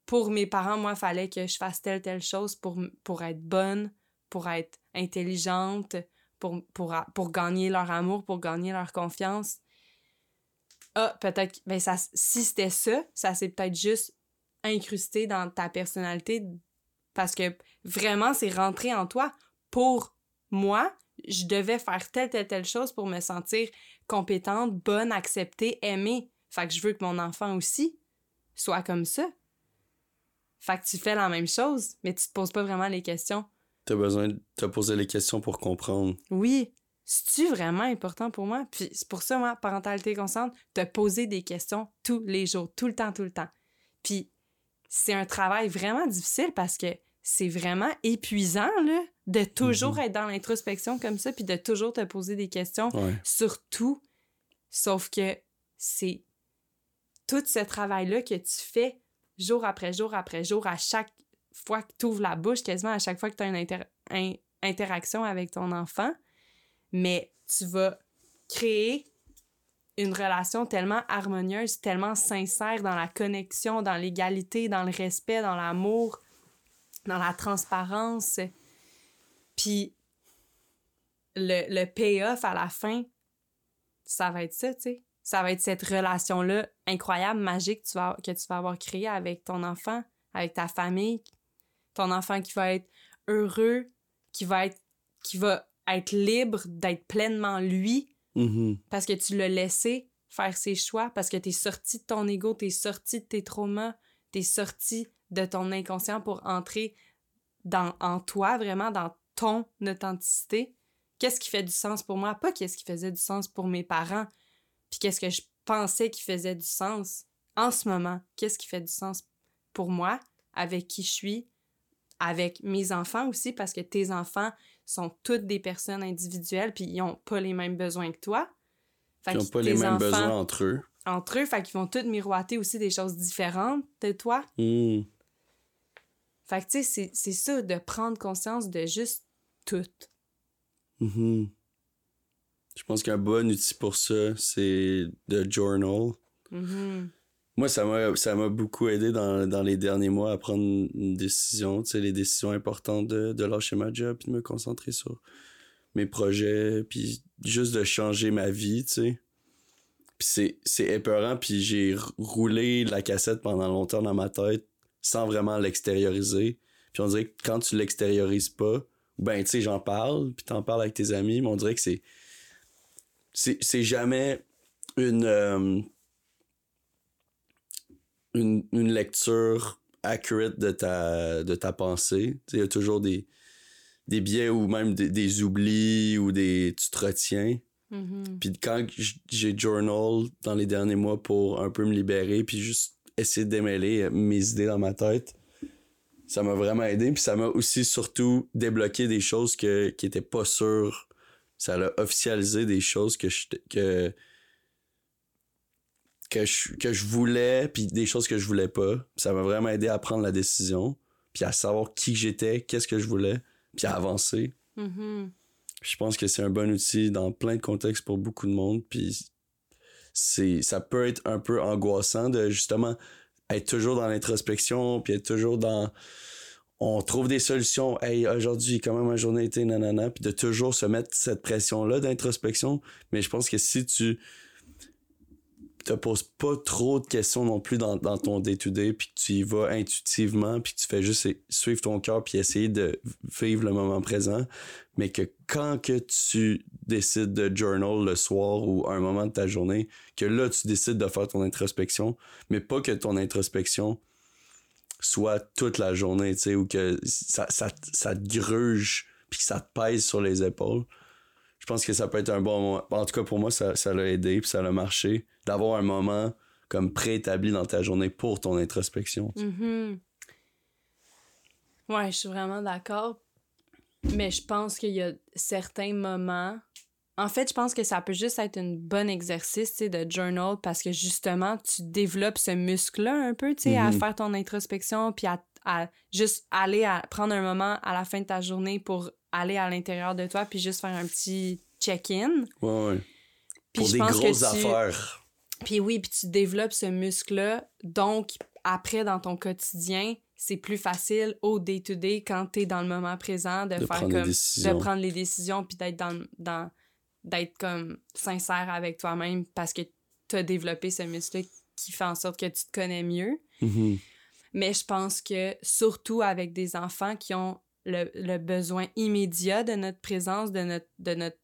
pour mes parents, moi, il fallait que je fasse telle, telle chose pour, pour être bonne, pour être intelligente, pour, pour, pour gagner leur amour, pour gagner leur confiance. Ah, peut-être, ben ça, si c'était ça, ça s'est peut-être juste incrusté dans ta personnalité parce que vraiment, c'est rentré en toi. Pour moi, je devais faire telle, telle, telle chose pour me sentir compétente, bonne, acceptée, aimée. Fait que je veux que mon enfant aussi soit comme ça. Fait que tu fais la même chose, mais tu te poses pas vraiment les questions. T'as besoin de te poser les questions pour comprendre. Oui, c'est-tu vraiment important pour moi? Puis c'est pour ça, moi, parentalité consciente, te poser des questions tous les jours, tout le temps, tout le temps. Puis c'est un travail vraiment difficile parce que c'est vraiment épuisant, là, de toujours Mhm. être dans l'introspection comme ça, puis de toujours te poser des questions Ouais. sur tout. Sauf que c'est tout ce travail-là que tu fais jour après jour après jour, à chaque fois que tu ouvres la bouche, quasiment à chaque fois que tu as une inter- interaction avec ton enfant. Mais tu vas créer une relation tellement harmonieuse, tellement sincère dans la connexion, dans l'égalité, dans le respect, dans l'amour, dans la transparence. Puis le, le payoff à la fin, ça va être ça, tu sais. Ça va être cette relation-là incroyable, magique que tu, vas, que tu vas avoir créée avec ton enfant, avec ta famille. Ton enfant qui va être heureux, qui va être, qui va être libre d'être pleinement lui Mhm. parce que tu l'as laissé faire ses choix, parce que tu es sorti de ton ego, tu es sorti de tes traumas, tu es sorti de ton inconscient pour entrer dans, en toi, vraiment dans ton authenticité. Qu'est-ce qui fait du sens pour moi? Pas qu'est-ce qui faisait du sens pour mes parents, puis qu'est-ce que je pensais qui faisait du sens en ce moment. Qu'est-ce qui fait du sens pour moi, avec qui je suis, avec mes enfants aussi, parce que tes enfants sont toutes des personnes individuelles, puis ils n'ont pas les mêmes besoins que toi. ils n'ont pas les mêmes besoins entre eux. Entre eux, fait qu'ils vont tous miroiter aussi des choses différentes de toi. Hmm. Fait que, tu sais, c'est ça, de prendre conscience de juste tout. Mm-hmm. Je pense qu'un bon outil pour ça, c'est le journal. Mm-hmm. Moi, ça m'a, ça m'a beaucoup aidé dans, dans, les derniers mois à prendre une décision, tu sais, les décisions importantes de, de lâcher ma job puis de me concentrer sur mes projets puis juste de changer ma vie, tu sais. Puis c'est, c'est épeurant puis j'ai roulé la cassette pendant longtemps dans ma tête sans vraiment l'extérioriser. Puis on dirait que quand tu l'extériorises pas, ben tu sais, j'en parle, puis t'en parles avec tes amis, mais on dirait que c'est c'est jamais une, euh, une, une lecture accurate de ta de ta pensée. Il y a toujours des des biais ou même des, des oublis ou des tu te retiens. Mm-hmm. Puis quand j'ai journal dans les derniers mois pour un peu me libérer puis juste essayer de démêler mes idées dans ma tête, ça m'a vraiment aidé. Puis ça m'a aussi surtout débloqué des choses que, qui étaient pas sûres. Ça a officialisé des choses que je, que, que je, que je voulais, puis des choses que je voulais pas. ça m'a vraiment aidé à prendre la décision, puis à savoir qui j'étais, qu'est-ce que je voulais, puis à avancer. Mm-hmm. Je pense que c'est un bon outil dans plein de contextes pour beaucoup de monde. Puis c'est ça peut être un peu angoissant de justement être toujours dans l'introspection puis être toujours dans on trouve des solutions hey aujourd'hui quand même ma journée été nanana puis de toujours se mettre cette pression là d'introspection mais je pense que si tu te poses pas trop de questions non plus dans, ton day-to-day puis que tu y vas intuitivement puis que tu fais juste suivre ton cœur puis essayer de vivre le moment présent. Mais que quand que tu décides de journal le soir ou un moment de ta journée que là tu décides de faire ton introspection mais pas que ton introspection soit toute la journée tu sais ou que ça, ça, ça te gruge puis que ça te pèse sur les épaules pense que ça peut être un bon moment. En tout cas, pour moi, ça, ça l'a aidé, puis ça l'a marché, d'avoir un moment comme préétabli dans ta journée pour ton introspection. Mm-hmm. Ouais, je suis vraiment d'accord. Mais je pense qu'il y a certains moments. En fait, je pense que ça peut juste être un bon exercice de journal parce que justement, tu développes ce muscle-là un peu, tu sais, à Mhm. faire ton introspection, puis à, à juste aller à prendre un moment à la fin de ta journée pour aller à l'intérieur de toi, puis juste faire un petit check-in. Ouais, ouais. Puis Pour je des pense que grosses tu- affaires. Puis oui, puis tu développes ce muscle-là. Donc, après, dans ton quotidien, c'est plus facile au day-to-day quand tu es dans le moment présent de, De faire comme. De prendre les décisions, puis d'être dans. dans d'être comme sincère avec toi-même parce que tu as développé ce muscle qui fait en sorte que tu te connais mieux. Mhm. Mais je pense que surtout avec des enfants qui ont le, le besoin immédiat de notre présence, de notre, de notre,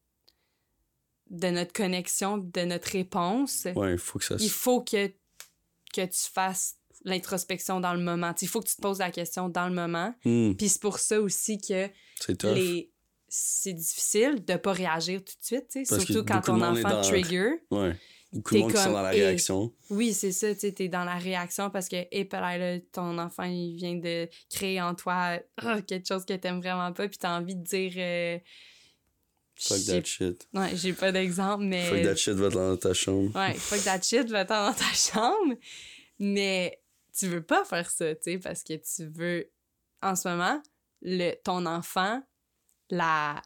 de notre connexion, de notre réponse, Ouais, il faut que ça il se. faut que, que tu fasses l'introspection dans le moment. Il faut que tu te poses la question dans le moment. Hmm, Puis c'est pour ça aussi que c'est tough. les c'est difficile de pas réagir tout de suite, surtout quand ton enfant trigger. Ouais. De T'es monde qui sont comme, dans la eh, réaction. Oui, c'est ça, tu sais, t'es dans la réaction parce que, hé, là, ton enfant, il vient de créer en toi ah, quelque chose que t'aimes vraiment pas, puis t'as envie de dire... euh, Fuck that shit. Ouais, j'ai pas d'exemple, mais... Fuck that shit va dans ta chambre. Ouais, fuck that shit, va-t'en dans ta chambre. Mais tu veux pas faire ça, tu sais, parce que tu veux, en ce moment, le, ton enfant, la,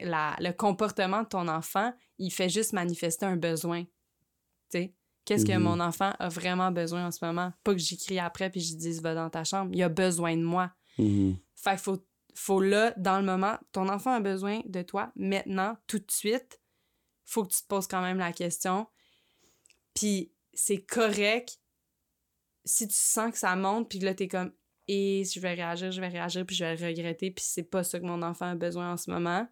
la, le comportement de ton enfant, il fait juste manifester un besoin. Sais, qu'est-ce que Mhm. mon enfant a vraiment besoin en ce moment? Pas que j'écris après puis je dise va dans ta chambre. Il a besoin de moi. Mhm. Fait qu'il faut, faut là, dans le moment, ton enfant a besoin de toi maintenant, tout de suite. Faut que tu te poses quand même la question. Puis c'est correct si tu sens que ça monte, puis que là, t'es comme, et je vais réagir, je vais réagir, puis je vais le regretter, puis c'est pas ça que mon enfant a besoin en ce moment,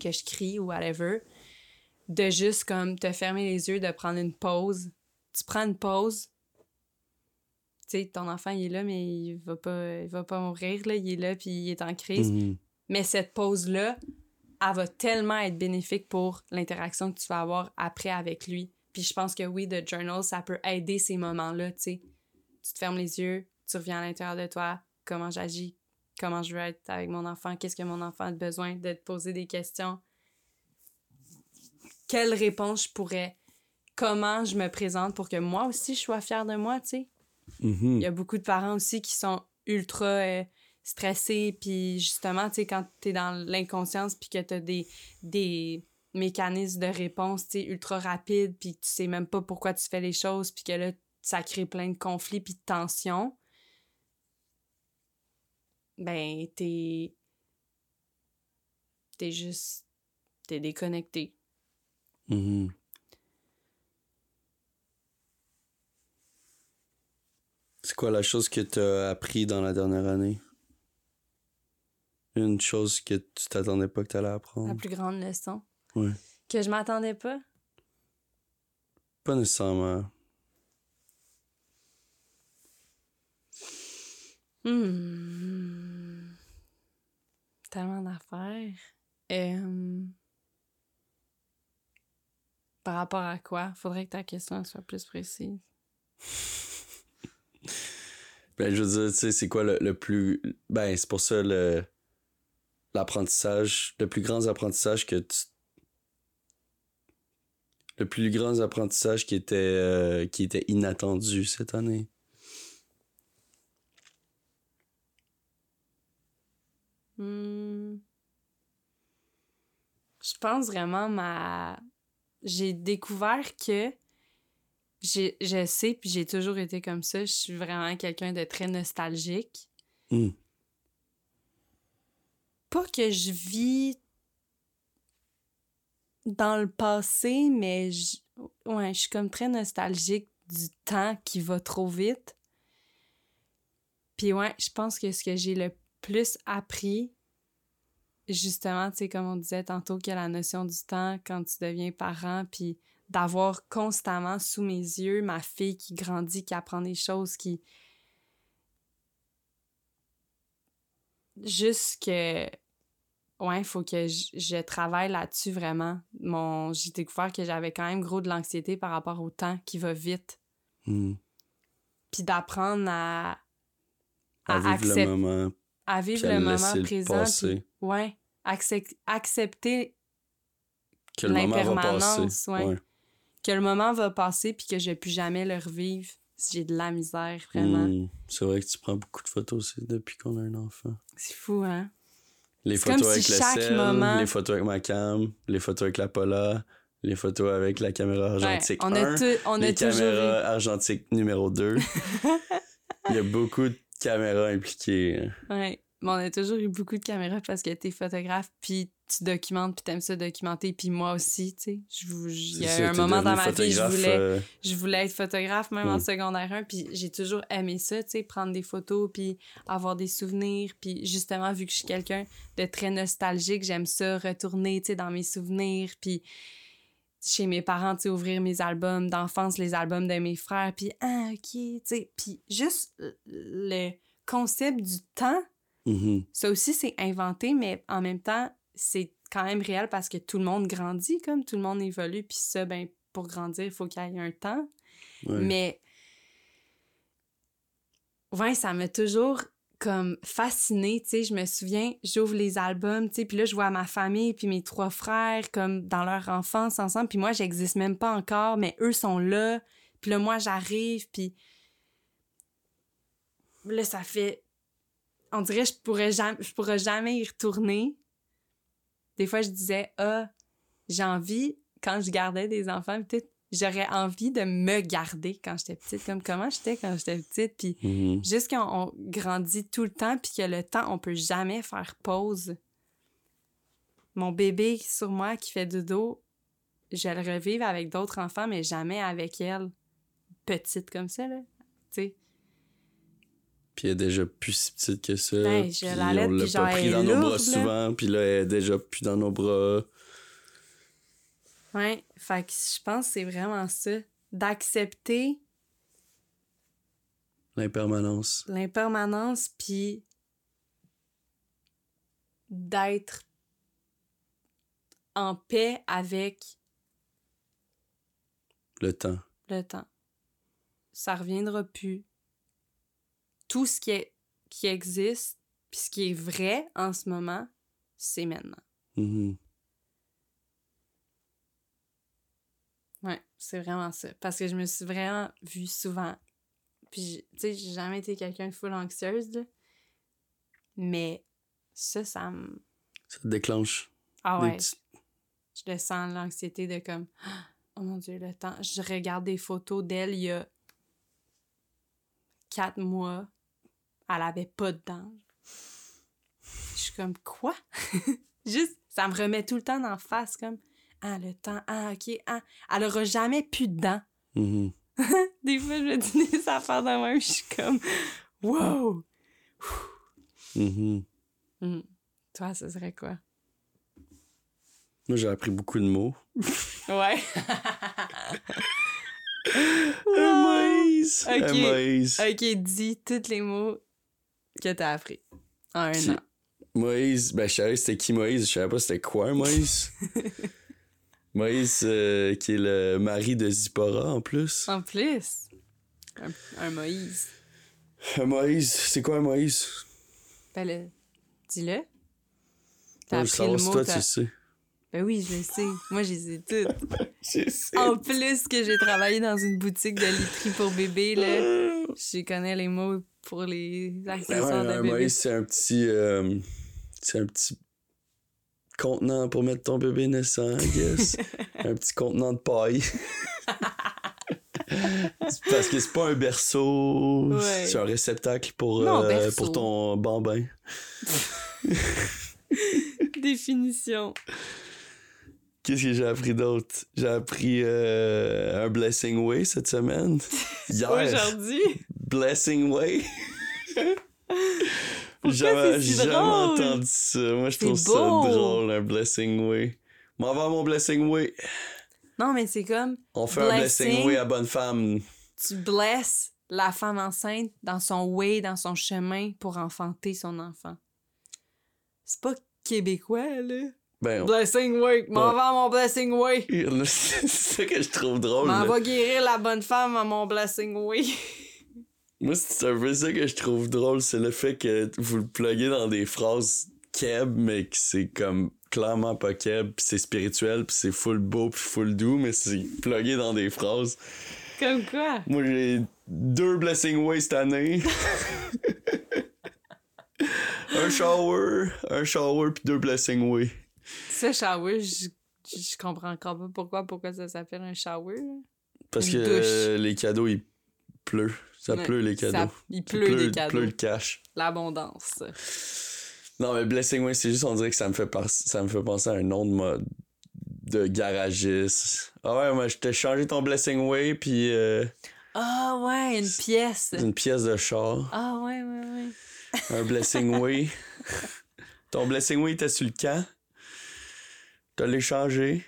que je crie ou whatever. De juste comme te fermer les yeux, de prendre une pause. Tu prends une pause, tu sais, ton enfant, il est là, mais il va pas, il va pas mourir, là. Il est là, puis il est en crise. Mhm. Mais cette pause-là, elle va tellement être bénéfique pour l'interaction que tu vas avoir après avec lui. Puis je pense que oui, the journal, ça peut aider ces moments-là, tu sais. Tu te fermes les yeux, tu reviens à l'intérieur de toi, comment j'agis, comment je veux être avec mon enfant, qu'est-ce que mon enfant a besoin, de te poser des questions? Quelle réponse je pourrais, comment je me présente pour que moi aussi je sois fière de moi, tu sais. Mhm. Il y a beaucoup de parents aussi qui sont ultra euh, stressés, puis justement, tu sais, quand t'es dans l'inconscience, puis que t'as des, des mécanismes de réponse, tu sais, ultra rapides, puis tu sais même pas pourquoi tu fais les choses, puis que là, ça crée plein de conflits puis de tensions, ben, t'es... T'es juste... T'es déconnecté. Mhm. C'est quoi la chose que tu as appris dans la dernière année? Une chose que tu t'attendais pas que tu allais La apprendre? plus grande leçon. Ouais. Que je m'attendais pas? Pas nécessairement. Hmm. Tellement d'affaires. Euh, Par rapport à quoi? Faudrait que ta question soit plus précise. Ben, je veux dire, tu sais, c'est quoi le, le plus. Ben, c'est pour ça le. L'apprentissage. Le plus grand apprentissage que tu. Le plus grand apprentissage qui était, euh, qui était inattendu cette année? Hmm. Je pense vraiment ma. J'ai découvert que je sais, puis j'ai toujours été comme ça. Je suis vraiment quelqu'un de très nostalgique. Hmm. Pas que je vis dans le passé, mais je, ouais, je suis comme très nostalgique du temps qui va trop vite. Puis ouais, je pense que ce que j'ai le plus appris, justement, tu sais, comme on disait tantôt, que la notion du temps quand tu deviens parent, puis d'avoir constamment sous mes yeux ma fille qui grandit, qui apprend des choses, qui... Juste que... Ouais, il faut que je, je travaille là-dessus vraiment. Mon, j'ai découvert que j'avais quand même gros de l'anxiété par rapport au temps qui va vite. Hmm. Puis d'apprendre à, À, à, vivre accept- le moment. à vivre puis à le moment le présent. passer. puis- ouais, accep- accepter Que le moment va l'impermanence, passer. ouais. que le moment va passer puis que je vais plus jamais le revivre si j'ai de la misère, vraiment. Hmm. C'est vrai que tu prends beaucoup de photos aussi depuis qu'on a un enfant. C'est fou, hein? Les photos comme avec si le sel, moment- les photos avec ma cam, les photos avec la Pola, les photos avec la caméra Ouais, argentique on 1, a, tout- on a les toujours caméras argentiques numéro 2. Il y a beaucoup de caméras impliquées. Ouais. Mais on a toujours eu beaucoup de caméras parce que t'es photographe, puis tu documentes, puis t'aimes ça documenter, puis moi aussi, tu sais. Il y a eu un moment dans ma vie, je voulais, euh, je voulais être photographe, même en secondaire 1, puis j'ai toujours aimé ça, tu sais, prendre des photos, puis avoir des souvenirs, puis justement, vu que je suis quelqu'un de très nostalgique, j'aime ça, retourner, tu sais, dans mes souvenirs, puis chez mes parents, tu sais, ouvrir mes albums d'enfance, les albums de mes frères, puis ah, ok, tu sais, puis juste le concept du temps, mhm. ça aussi, c'est inventé, mais en même temps, c'est quand même réel parce que tout le monde grandit, comme tout le monde évolue. Puis ça, ben, pour grandir, il faut qu'il y ait un temps. Ouais. Mais, ouais, ça m'a toujours comme fascinée, tu sais, je me souviens, j'ouvre les albums, tu sais, puis là, je vois ma famille, puis mes trois frères, comme dans leur enfance ensemble, puis moi, j'existe même pas encore, mais eux sont là, puis là, moi, j'arrive, puis là, ça fait... On dirait que je pourrais jamais, je pourrais jamais y retourner. Des fois, je disais, ah, j'ai envie, quand je gardais des enfants, peut-être, j'aurais envie de me garder quand j'étais petite, comme comment j'étais quand j'étais petite, puis Mhm. juste quand on grandit tout le temps, puis que le temps, on peut jamais faire pause. Mon bébé sur moi qui fait dodo, je le revive avec d'autres enfants, mais jamais avec elle. Petite comme ça, là. Tu sais. Puis elle est déjà plus si petite que ça. Ben, je l'allaite, on l'a pas pris dans nos bras là. souvent, puis là, elle est déjà plus dans nos bras. Ouais, fait que je pense que c'est vraiment ça. D'accepter L'impermanence. l'impermanence, puis d'être en paix avec Le temps. le temps. Ça reviendra plus. Tout ce qui, est, qui existe, puis ce qui est vrai en ce moment, c'est maintenant. Mhm. Ouais, c'est vraiment ça. Parce que je me suis vraiment vue souvent. Puis, tu sais, j'ai jamais été quelqu'un de full anxieuse, là. Mais ça, ça me. Ça te déclenche. Ah ouais, petits- je le sens, l'anxiété de comme. Oh mon Dieu, le temps. Je regarde des photos d'elle il y a quatre mois. Elle avait pas de dents. Je suis comme, quoi? Juste, ça me remet tout le temps en face, comme, ah, le temps, ah, ok, ah. Elle aura jamais plus de dents. Mhm. Des fois, je me dis des affaires de même, je suis comme, wow! Mhm. Hmm. Toi, ce serait quoi? Moi, j'ai appris beaucoup de mots. Ouais. Un Moïse! Ok. Un Moïse. ok, dis tous les mots que t'as appris en un Qui- an? Moïse, ben je savais c'était qui Moïse, je savais pas c'était quoi un Moïse. Moïse, euh, qui est le mari de Zipporah en plus. En plus, un, un Moïse. Un Moïse, c'est quoi un Moïse? Ben, le- dis-le. T'as je appris le mot. toi tu sais. Ben oui, je le sais. Moi, je les ai toutes. Je sais. En plus que j'ai travaillé dans une boutique de literie pour bébé, là, je connais les mots pour les Ben ouais, accessoires de bébé. C'est un petit. euh, c'est un petit contenant pour mettre ton bébé naissant, I guess. un petit contenant de paille. Parce que c'est pas un berceau, Ouais. c'est un réceptacle pour, Non, euh, pour ton bambin. Définition. Qu'est-ce que j'ai appris d'autre? J'ai appris euh, un Blessing Way cette semaine. Hier. Aujourd'hui? Blessing Way. Pourquoi Jamais, c'est si jamais drôle? entendu ça. Moi, je trouve ça drôle, un Blessing Way. M'en va mon Blessing Way. Non, mais c'est comme On fait un Blessing. Way à bonne femme. tu blesses la femme enceinte dans son way, dans son chemin pour enfanter son enfant. C'est pas québécois, là. Ben, Blessing way. M'en va à mon blessing way. c'est ça que je trouve drôle. M'en va guérir la bonne femme à mon blessing way. Moi, c'est un peu ça que je trouve drôle, c'est le fait que vous le pluguez dans des phrases keb, mais que c'est comme clairement pas keb, pis c'est spirituel, pis c'est full beau, pis full doux, mais c'est plugué dans des phrases. Comme quoi? Moi, j'ai deux Blessing Way cette année. un shower, un shower, pis deux Blessing Way. Ce shower, je, je comprends encore pas pourquoi, pourquoi ça s'appelle un shower. Parce Une que euh, les cadeaux, il pleut. Ça Ouais, pleut les ça- cadeaux. il pleut des cadeaux. pleut le cash. L'abondance. Non, mais Blessing Way, c'est juste, on dirait que ça me fait, par- ça me fait penser à un nom de mode de garagiste. Ah ouais, moi, je t'ai changé ton Blessing Way, puis euh, Ah ouais, une pièce. une pièce de char. Ah ouais, ouais, ouais. Un Blessing Way. ton Blessing Way était sur le camp? T'as l'échangé.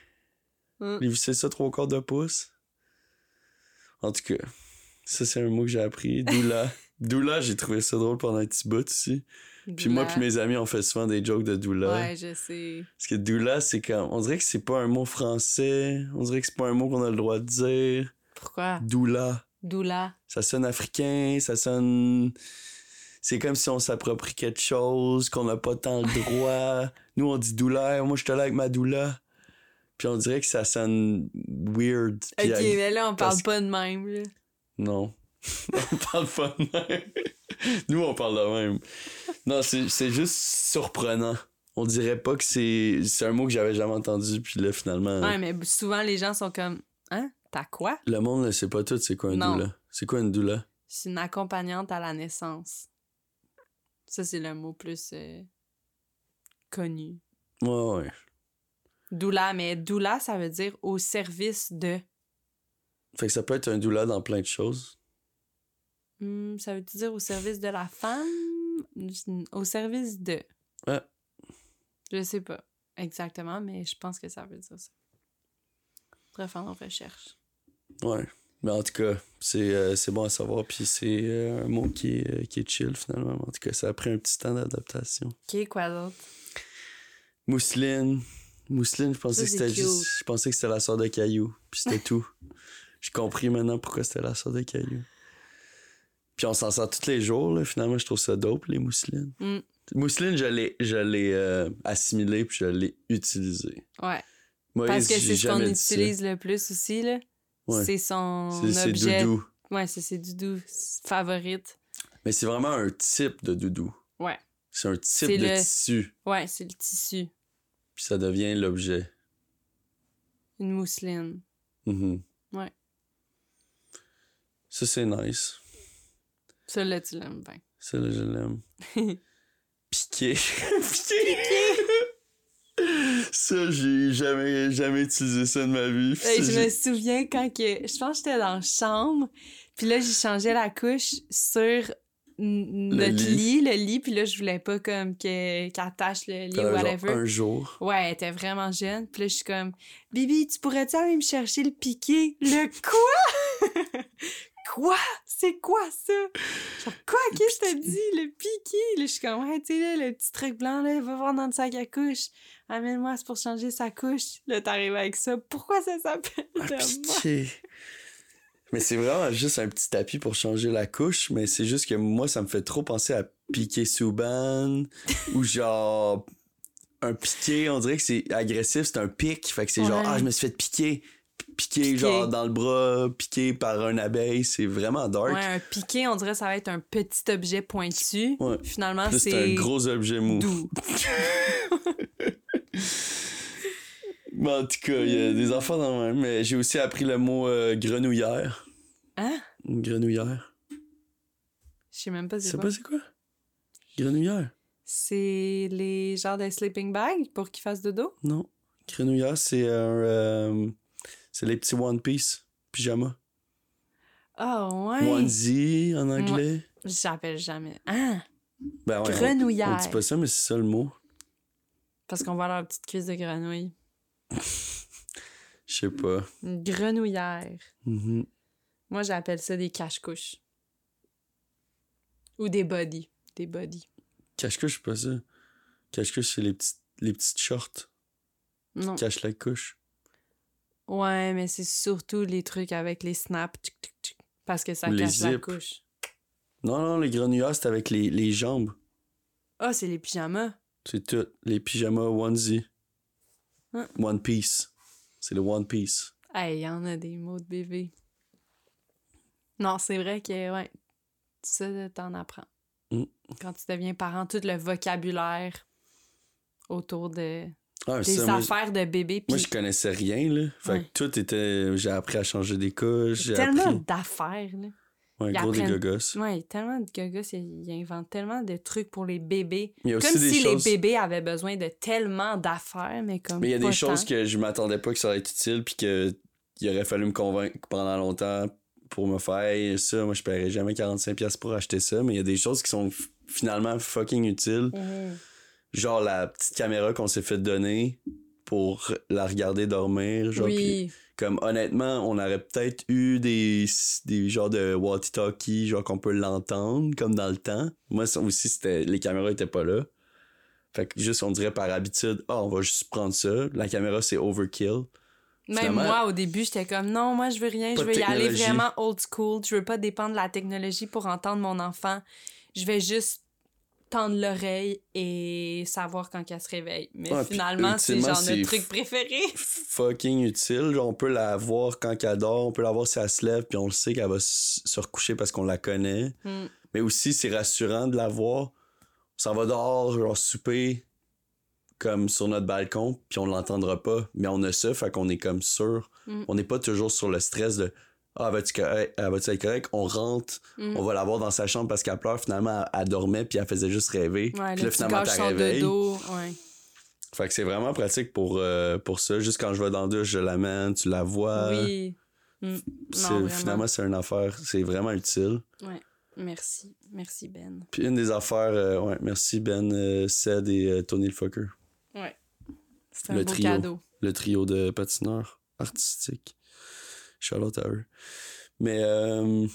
Mm. Les vissé ça trois quarts de pouce? En tout cas, ça, c'est un mot que j'ai appris. Doula. Doula, j'ai trouvé ça drôle pendant un petit bout aussi. Puis moi puis mes amis, on fait souvent des jokes de doula. Ouais, je sais. Parce que doula, c'est comme. On dirait que c'est pas un mot français. On dirait que c'est pas un mot qu'on a le droit de dire. Pourquoi? Doula. Doula. Ça sonne africain, ça sonne. C'est comme si on s'approprie quelque chose, qu'on n'a pas tant le droit. Nous, on dit doula. Moi, je te là avec ma doula. Puis on dirait que ça sonne weird. Ok, mais là, on parce parle pas de même, là. Non. on parle pas de même. Nous, on parle de même. Non, c'est juste surprenant. On dirait pas que c'est. C'est un mot que j'avais jamais entendu, puis là, finalement. Ouais, mais souvent, les gens sont comme Hein? T'as quoi? Le monde ne sait pas tout, c'est quoi une doula. C'est quoi une doula? C'est une accompagnante à la naissance. Ça, c'est le mot plus euh, connu. Ouais, ouais. Doula, mais doula, ça veut dire au service de. Fait que ça peut être un doula dans plein de choses. Hmm, ça veut dire au service de la femme? Au service de. Ouais. Je sais pas exactement, mais je pense que ça veut dire ça. Faudrait faire nos recherches. Ouais. Mais en tout cas, c'est euh, c'est bon à savoir, puis c'est euh, un mot qui est, euh, qui est chill finalement. En tout cas, ça a pris un petit temps d'adaptation. Ok, quoi d'autre? Mousseline. Mousseline, je pensais Ça, que c'était juste. Je pensais que c'était la sœur de Caillou, puis c'était tout. J'ai compris maintenant pourquoi c'était la sorte de caillou. Puis on s'en sort tous les jours, là. Finalement, je trouve ça dope, les mousselines. Mm. Mousseline, je l'ai, je l'ai euh, assimilé puis je l'ai utilisé. Ouais. Moïse, Parce que c'est ce qu'on ça. utilise le plus aussi, là. Ouais. C'est son C'est, objet. doudou. Ouais, c'est ses doudous favorite. Mais c'est vraiment un type de doudou. Ouais. C'est un type de le- tissu. Ouais, c'est le tissu. Puis ça devient l'objet. Une mousseline. Mhm. Ouais. Ça, c'est nice. Ça, là, tu l'aimes bien. Ça, là, je l'aime. Piqué. Piqué. Ça, j'ai jamais, jamais utilisé ça de ma vie. Je me souviens quand que. Je pense que j'étais dans la chambre. Puis là, j'ai changé la couche sur notre lit. lit. le lit. Puis là, je voulais pas comme que- qu'elle attache le lit ou whatever. un jour. Ouais, elle était vraiment jeune. Puis là, je suis comme, Bibi, tu pourrais-tu aller me chercher le piqué? Le quoi? quoi? C'est quoi ça? Genre, quoi? Qu'est-ce que t'as dit? Le piqué? Là, je suis comme, ouais, tu sais, le petit truc blanc, là, va voir dans le sac à couche. Amène-moi, c'est pour changer sa couche. Là, t'arrives avec ça. Pourquoi ça s'appelle même? piqué. Mais c'est vraiment juste un petit tapis pour changer la couche, mais c'est juste que moi, ça me fait trop penser à piqué Souban ou genre un piqué, on dirait que c'est agressif, c'est un pic, fait que c'est genre ah, je me suis fait piquer. Piqué, Piqué. genre dans le bras, piqué par un abeille, c'est vraiment dark. Ouais, un piqué, on dirait que ça va être un petit objet pointu. Ouais. Finalement, c'est un gros objet mou. doux. Mais en tout cas, il y a des enfants dans le même. Mais j'ai aussi appris le mot euh, grenouillère. Hein? Une grenouillère. Je sais même pas c'est quoi. pas c'est quoi? Grenouillère? C'est les genres de sleeping bag pour qu'ils fassent dodo? Non. Grenouillère, c'est un. euh, c'est les petits One Piece pyjama. Ah ouais. Onesie en anglais. J'appelle jamais. Ah! Ben ouais, on- Grenouillère. On, dit pas ça, mais c'est ça le mot. Parce qu'on voit leur petite cuisse de grenouille. Je sais pas. Une grenouillère. Mhm. Moi, j'appelle ça des cache-couches. Ou des body. Des body. Cache-couche, c'est pas ça. Cache-couche, c'est les petites, les petites shorts. Non. Cache la couche. Ouais, mais c'est surtout les trucs avec les snaps. tchic, tchic, tchic, parce que ça Ou cache la couche. Non, non, les grenouillères, c'est avec les, les jambes. Ah, c'est les pyjamas. C'est tout. Les pyjamas onesie. Hein? One Piece. C'est le One Piece. Hey, il y en a des mots de bébé. Non, c'est vrai que, ouais, ça, t'en apprends. Mm. Quand tu deviens parent, tout le vocabulaire autour de Ah, des ça, moi, affaires de bébé. moi, je connaissais rien, là. Fait Ouais. que tout était. J'ai appris à changer des couches. Tellement appris. d'affaires, là. Ouais, gros des apprennent- gogos. Ouais, tellement de gogos, ils inventent tellement de trucs pour les bébés. Comme si choses. les bébés avaient besoin de tellement d'affaires, mais comme. Mais il y a des choses que je m'attendais pas que ça allait être utile, puis que il aurait fallu me convaincre pendant longtemps pour me faire ça. Moi, je paierais jamais 45$ pour acheter ça, mais il y a des choses qui sont finalement fucking utiles. Mhm. Genre la petite caméra qu'on s'est fait donner pour la regarder dormir. Genre, Oui. comme honnêtement, on aurait peut-être eu des, des genres de walkie-talkie, genre qu'on peut l'entendre, comme dans le temps. Moi aussi, c'était les caméras étaient pas là. Fait que juste, on dirait par habitude, ah, on va juste prendre ça. La caméra, c'est overkill. Même moi, au début, j'étais comme non, moi, je veux rien. Je veux y aller vraiment old school. Je veux pas dépendre de la technologie pour entendre mon enfant. Je vais juste tendre l'oreille et savoir quand elle se réveille. Mais finalement, c'est genre notre truc préféré. Fucking utile. Genre, on peut la voir quand elle dort, on peut la voir si elle se lève, puis on le sait qu'elle va se recoucher parce qu'on la connaît. Mm. Mais aussi, c'est rassurant de la voir. On s'en va dehors, genre souper, comme sur notre balcon, puis on l'entendra pas. Mais on a ça, fait qu'on est comme sûr. Mm. On n'est pas toujours sur le stress de Ah, va-tu correct? Ah, être correct? On rentre, Mm. on va la voir dans sa chambre parce qu'elle pleure. Finalement, elle, elle dormait, puis elle faisait juste rêver. Ouais, puis là, finalement, t'as réveillé. Ouais. Fait que c'est vraiment pratique pour, euh, pour ça. Juste quand je vais dans la douche, je l'amène, tu la vois. oui. Mm. Non, finalement, c'est une affaire, c'est vraiment utile. Ouais. Merci. Merci, Ben. Puis une des affaires, euh, ouais, merci Ben, euh, Ced et euh, Tony le Fucker. Ouais. C'est un Le beau trio. cadeau. Le trio de patineurs artistiques. Charlotte à eux. Mais euh,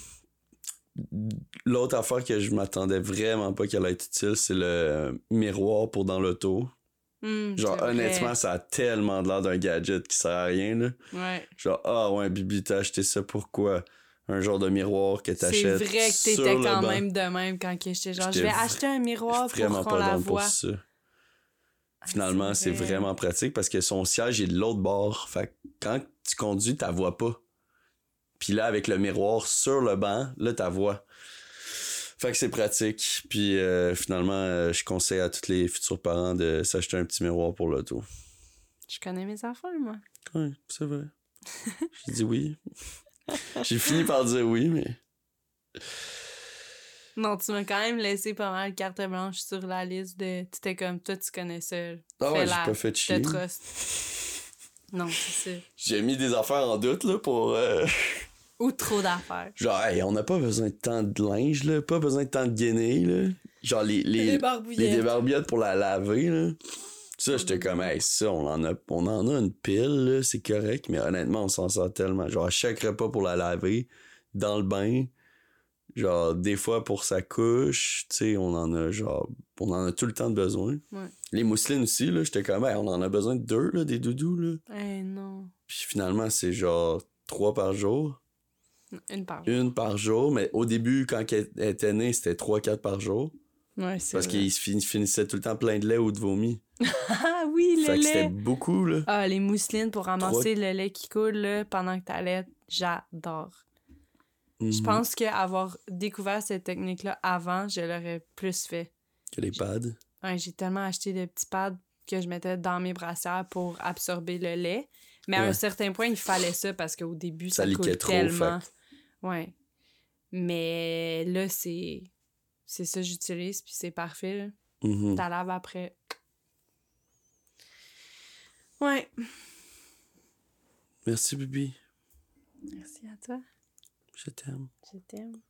l'autre affaire que je m'attendais vraiment pas qu'elle allait être utile, c'est le miroir pour dans l'auto. Hum, Genre, c'est honnêtement, ça a tellement de l'air d'un gadget qui sert à rien, là. Ouais. Genre, ah ouais, Bibi, t'as acheté ça pourquoi? Un genre de miroir que C'est t'achètes. vrai que t'étais quand banc. même de même quand j'étais genre, je vais acheter un miroir Vraiment pour qu'on la dans pour voit. ça. Ah, Finalement, c'est vrai. vraiment pratique parce que son siège est de l'autre bord. Fait que quand tu conduis, t'as vois pas. Puis là, avec le miroir sur le banc, là, t'as vois. Fait que c'est pratique. Puis euh, finalement, euh, je conseille à tous les futurs parents de s'acheter un petit miroir pour l'auto. Je connais mes affaires, moi. Ouais, c'est vrai. J'ai dit oui. J'ai fini par dire oui, mais. Non, tu m'as quand même laissé pas mal carte blanche sur la liste de. Tu étais comme toi, tu connais ça. Ah ouais, j'ai pas fait chier. Non, c'est ça. J'ai mis des affaires en doute, là, pour. euh, Ou trop d'affaires. Genre, hey, on n'a pas besoin de tant de linge, là, pas besoin de tant de gainés, là. Genre, les, les, les barbouillettes. débarbillettes pour la laver, là. Ça, j'étais comme, hey, ça, on en a, on en a une pile, là, c'est correct, mais honnêtement, on s'en sort tellement. Genre, à chaque repas pour la laver, dans le bain, genre, des fois pour sa couche, tu sais, on en a, genre, on en a tout le temps de besoin. Ouais. Les mousselines aussi, là, j'étais comme, hey, on en a besoin de deux, là, des doudous, là. Eh non. Puis finalement, c'est genre trois par jour. Une par jour. Une par jour, mais au début, quand elle était née, c'était 3-4 par jour. Ouais, c'est Parce qu'il finissait tout le temps plein de lait ou de vomi. Ah oui, le Fait que c'était lait. beaucoup, là. Ah, les mousselines pour ramasser le lait qui coule là, pendant que t'allais, j'adore. Je Mhm. pense qu'avoir découvert cette technique-là avant, je l'aurais plus fait. Que les pads? Ouais, j'ai tellement acheté de petits pads que je mettais dans mes brassières pour absorber le lait. Mais à un certain point, il fallait ça parce qu'au début, Ça ça, trop, tellement. Ouais. Mais là, c'est c'est ça que j'utilise, puis c'est parfait. là. Mhm. T'as lave après. Ouais. Merci, Bibi. Merci à toi. Je t'aime. Je t'aime.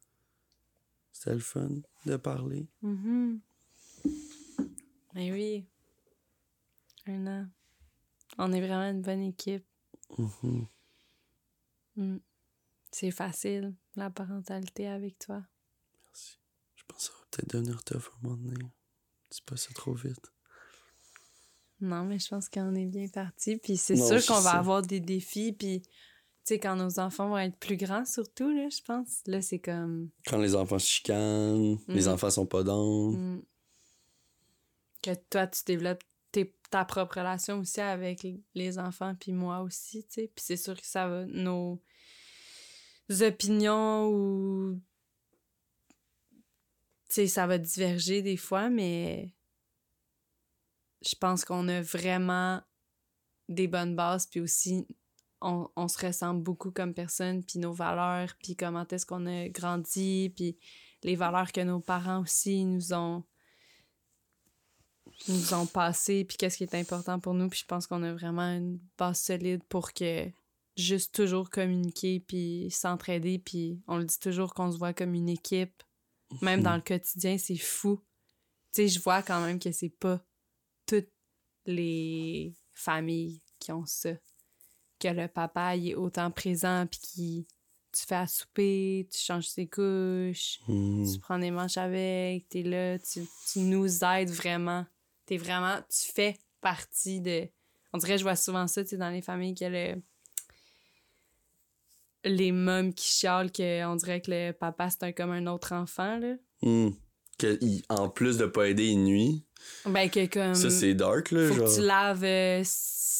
C'était le fun de parler. Mhm. Mais oui. Un an. On est vraiment une bonne équipe. Mhm. Mm. C'est facile, la parentalité avec toi. Merci. Je pense que ça va peut-être devenir tough à un moment donné. Dis pas ça trop vite. Non, mais je pense qu'on est bien parti. Puis c'est Non, sûr qu'on va avoir des défis. Puis, tu sais, quand nos enfants vont être plus grands, surtout, là, je pense. Là, c'est comme. Quand les enfants se chicanent, les Mhm. enfants sont pas dans. mm, que toi, tu développes tes- ta propre relation aussi avec les enfants, puis moi aussi, tu sais. Puis c'est sûr que ça va. Nos opinions ou. Tu sais, ça va diverger des fois, mais. Je pense qu'on a vraiment des bonnes bases, puis aussi on, on se ressemble beaucoup comme personne, puis nos valeurs, puis comment est-ce qu'on a grandi, puis les valeurs que nos parents aussi nous ont nous ont passées, puis qu'est-ce qui est important pour nous, puis je pense qu'on a vraiment une base solide pour que juste toujours communiquer, puis s'entraider, puis on le dit toujours qu'on se voit comme une équipe, même dans le quotidien, c'est fou. Tu sais, je vois quand même que c'est pas toutes les familles qui ont ça. Que le papa il est autant présent, puis qui tu fais à souper, tu changes ses couches, tu prends des manches avec, t'es là, tu, tu nous aides vraiment. T'es vraiment, tu fais partie de. On dirait, je vois souvent ça, tu sais, dans les familles, que le. Les mômes qui chialent, que on dirait que le papa, c'est un, comme un autre enfant, là. Mhm. Que, il- en plus de pas aider, il nuit. Ben, que comme. Ça, c'est dark, là. faut genre. que tu laves euh,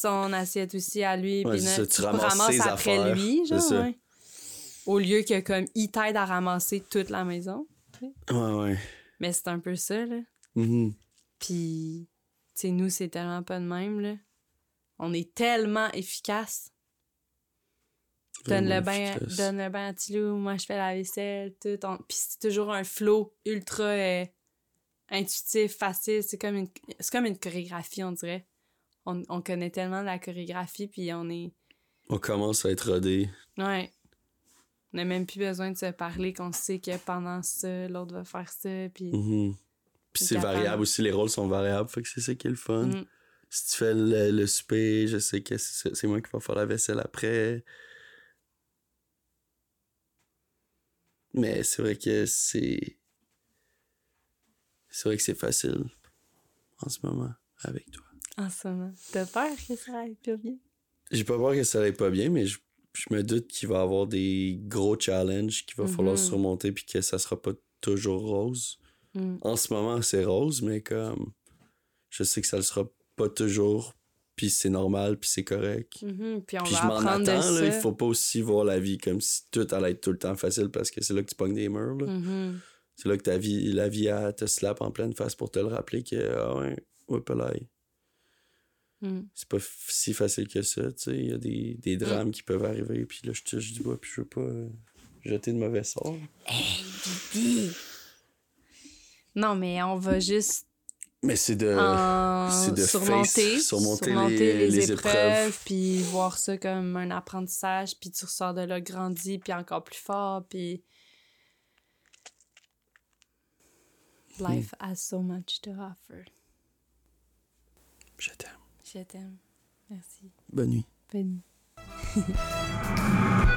son assiette aussi à lui. Ouais, puis là, tu ramasses ses après affaires, lui, genre, ouais. Au lieu que comme il t'aide à ramasser toute la maison. Ouais, ouais. Mais c'est un peu ça, là. Mhm. Puis, tu sais, nous, c'est tellement pas de même, là. On est tellement efficace. Donne le, bain, donne le bain à Tilou, moi je fais la vaisselle, tout. On- Puis c'est toujours un flow ultra euh, intuitif, facile. C'est comme, une, comme une chorégraphie, on dirait. On, on connaît tellement la chorégraphie, puis on est. On commence à être rodé. Ouais. On n'a même plus besoin de se parler, qu'on sait que pendant ça, l'autre va faire ça, puis. Mhm. Puis c'est variable aussi, les rôles sont variables, fait que c'est ça qui est le fun. Mm. Si tu fais le, le souper, je sais que c'est c'est moi qui va faire la vaisselle après. Mais c'est vrai que c'est. C'est vrai que c'est facile en ce moment avec toi. En ce moment. T'as peur que ça aille pas bien? J'ai pas peur que ça aille pas bien, mais je, je me doute qu'il va y avoir des gros challenges qu'il va falloir Mhm. surmonter puis que ça sera pas toujours rose. Mm. En ce moment, c'est rose, mais comme je sais que ça le sera pas toujours, puis c'est normal, puis c'est correct. Puis on Puis va je m'en attends, là, il faut pas aussi voir la vie comme si tout allait être tout le temps facile parce que c'est là que tu pognes des murs. là. Mhm. C'est là que ta vie, la vie elle te slap en pleine face pour te le rappeler que ah ouais, ouais. Mm. C'est pas si facile que ça, tu sais. Il y a des, des drames qui peuvent arriver, puis là, je touche du bois, puis je veux pas euh, jeter de mauvais sorts. Bibi! Non, mais on va juste Mais c'est de. en de surmonter, face, surmonter surmonter les- les, les épreuves, épreuves. puis voir ça comme un apprentissage, puis tu ressors de là grandi, puis encore plus fort, puis... Life has so much to offer. Je t'aime. Je t'aime. Merci. Bonne nuit. Bonne nuit.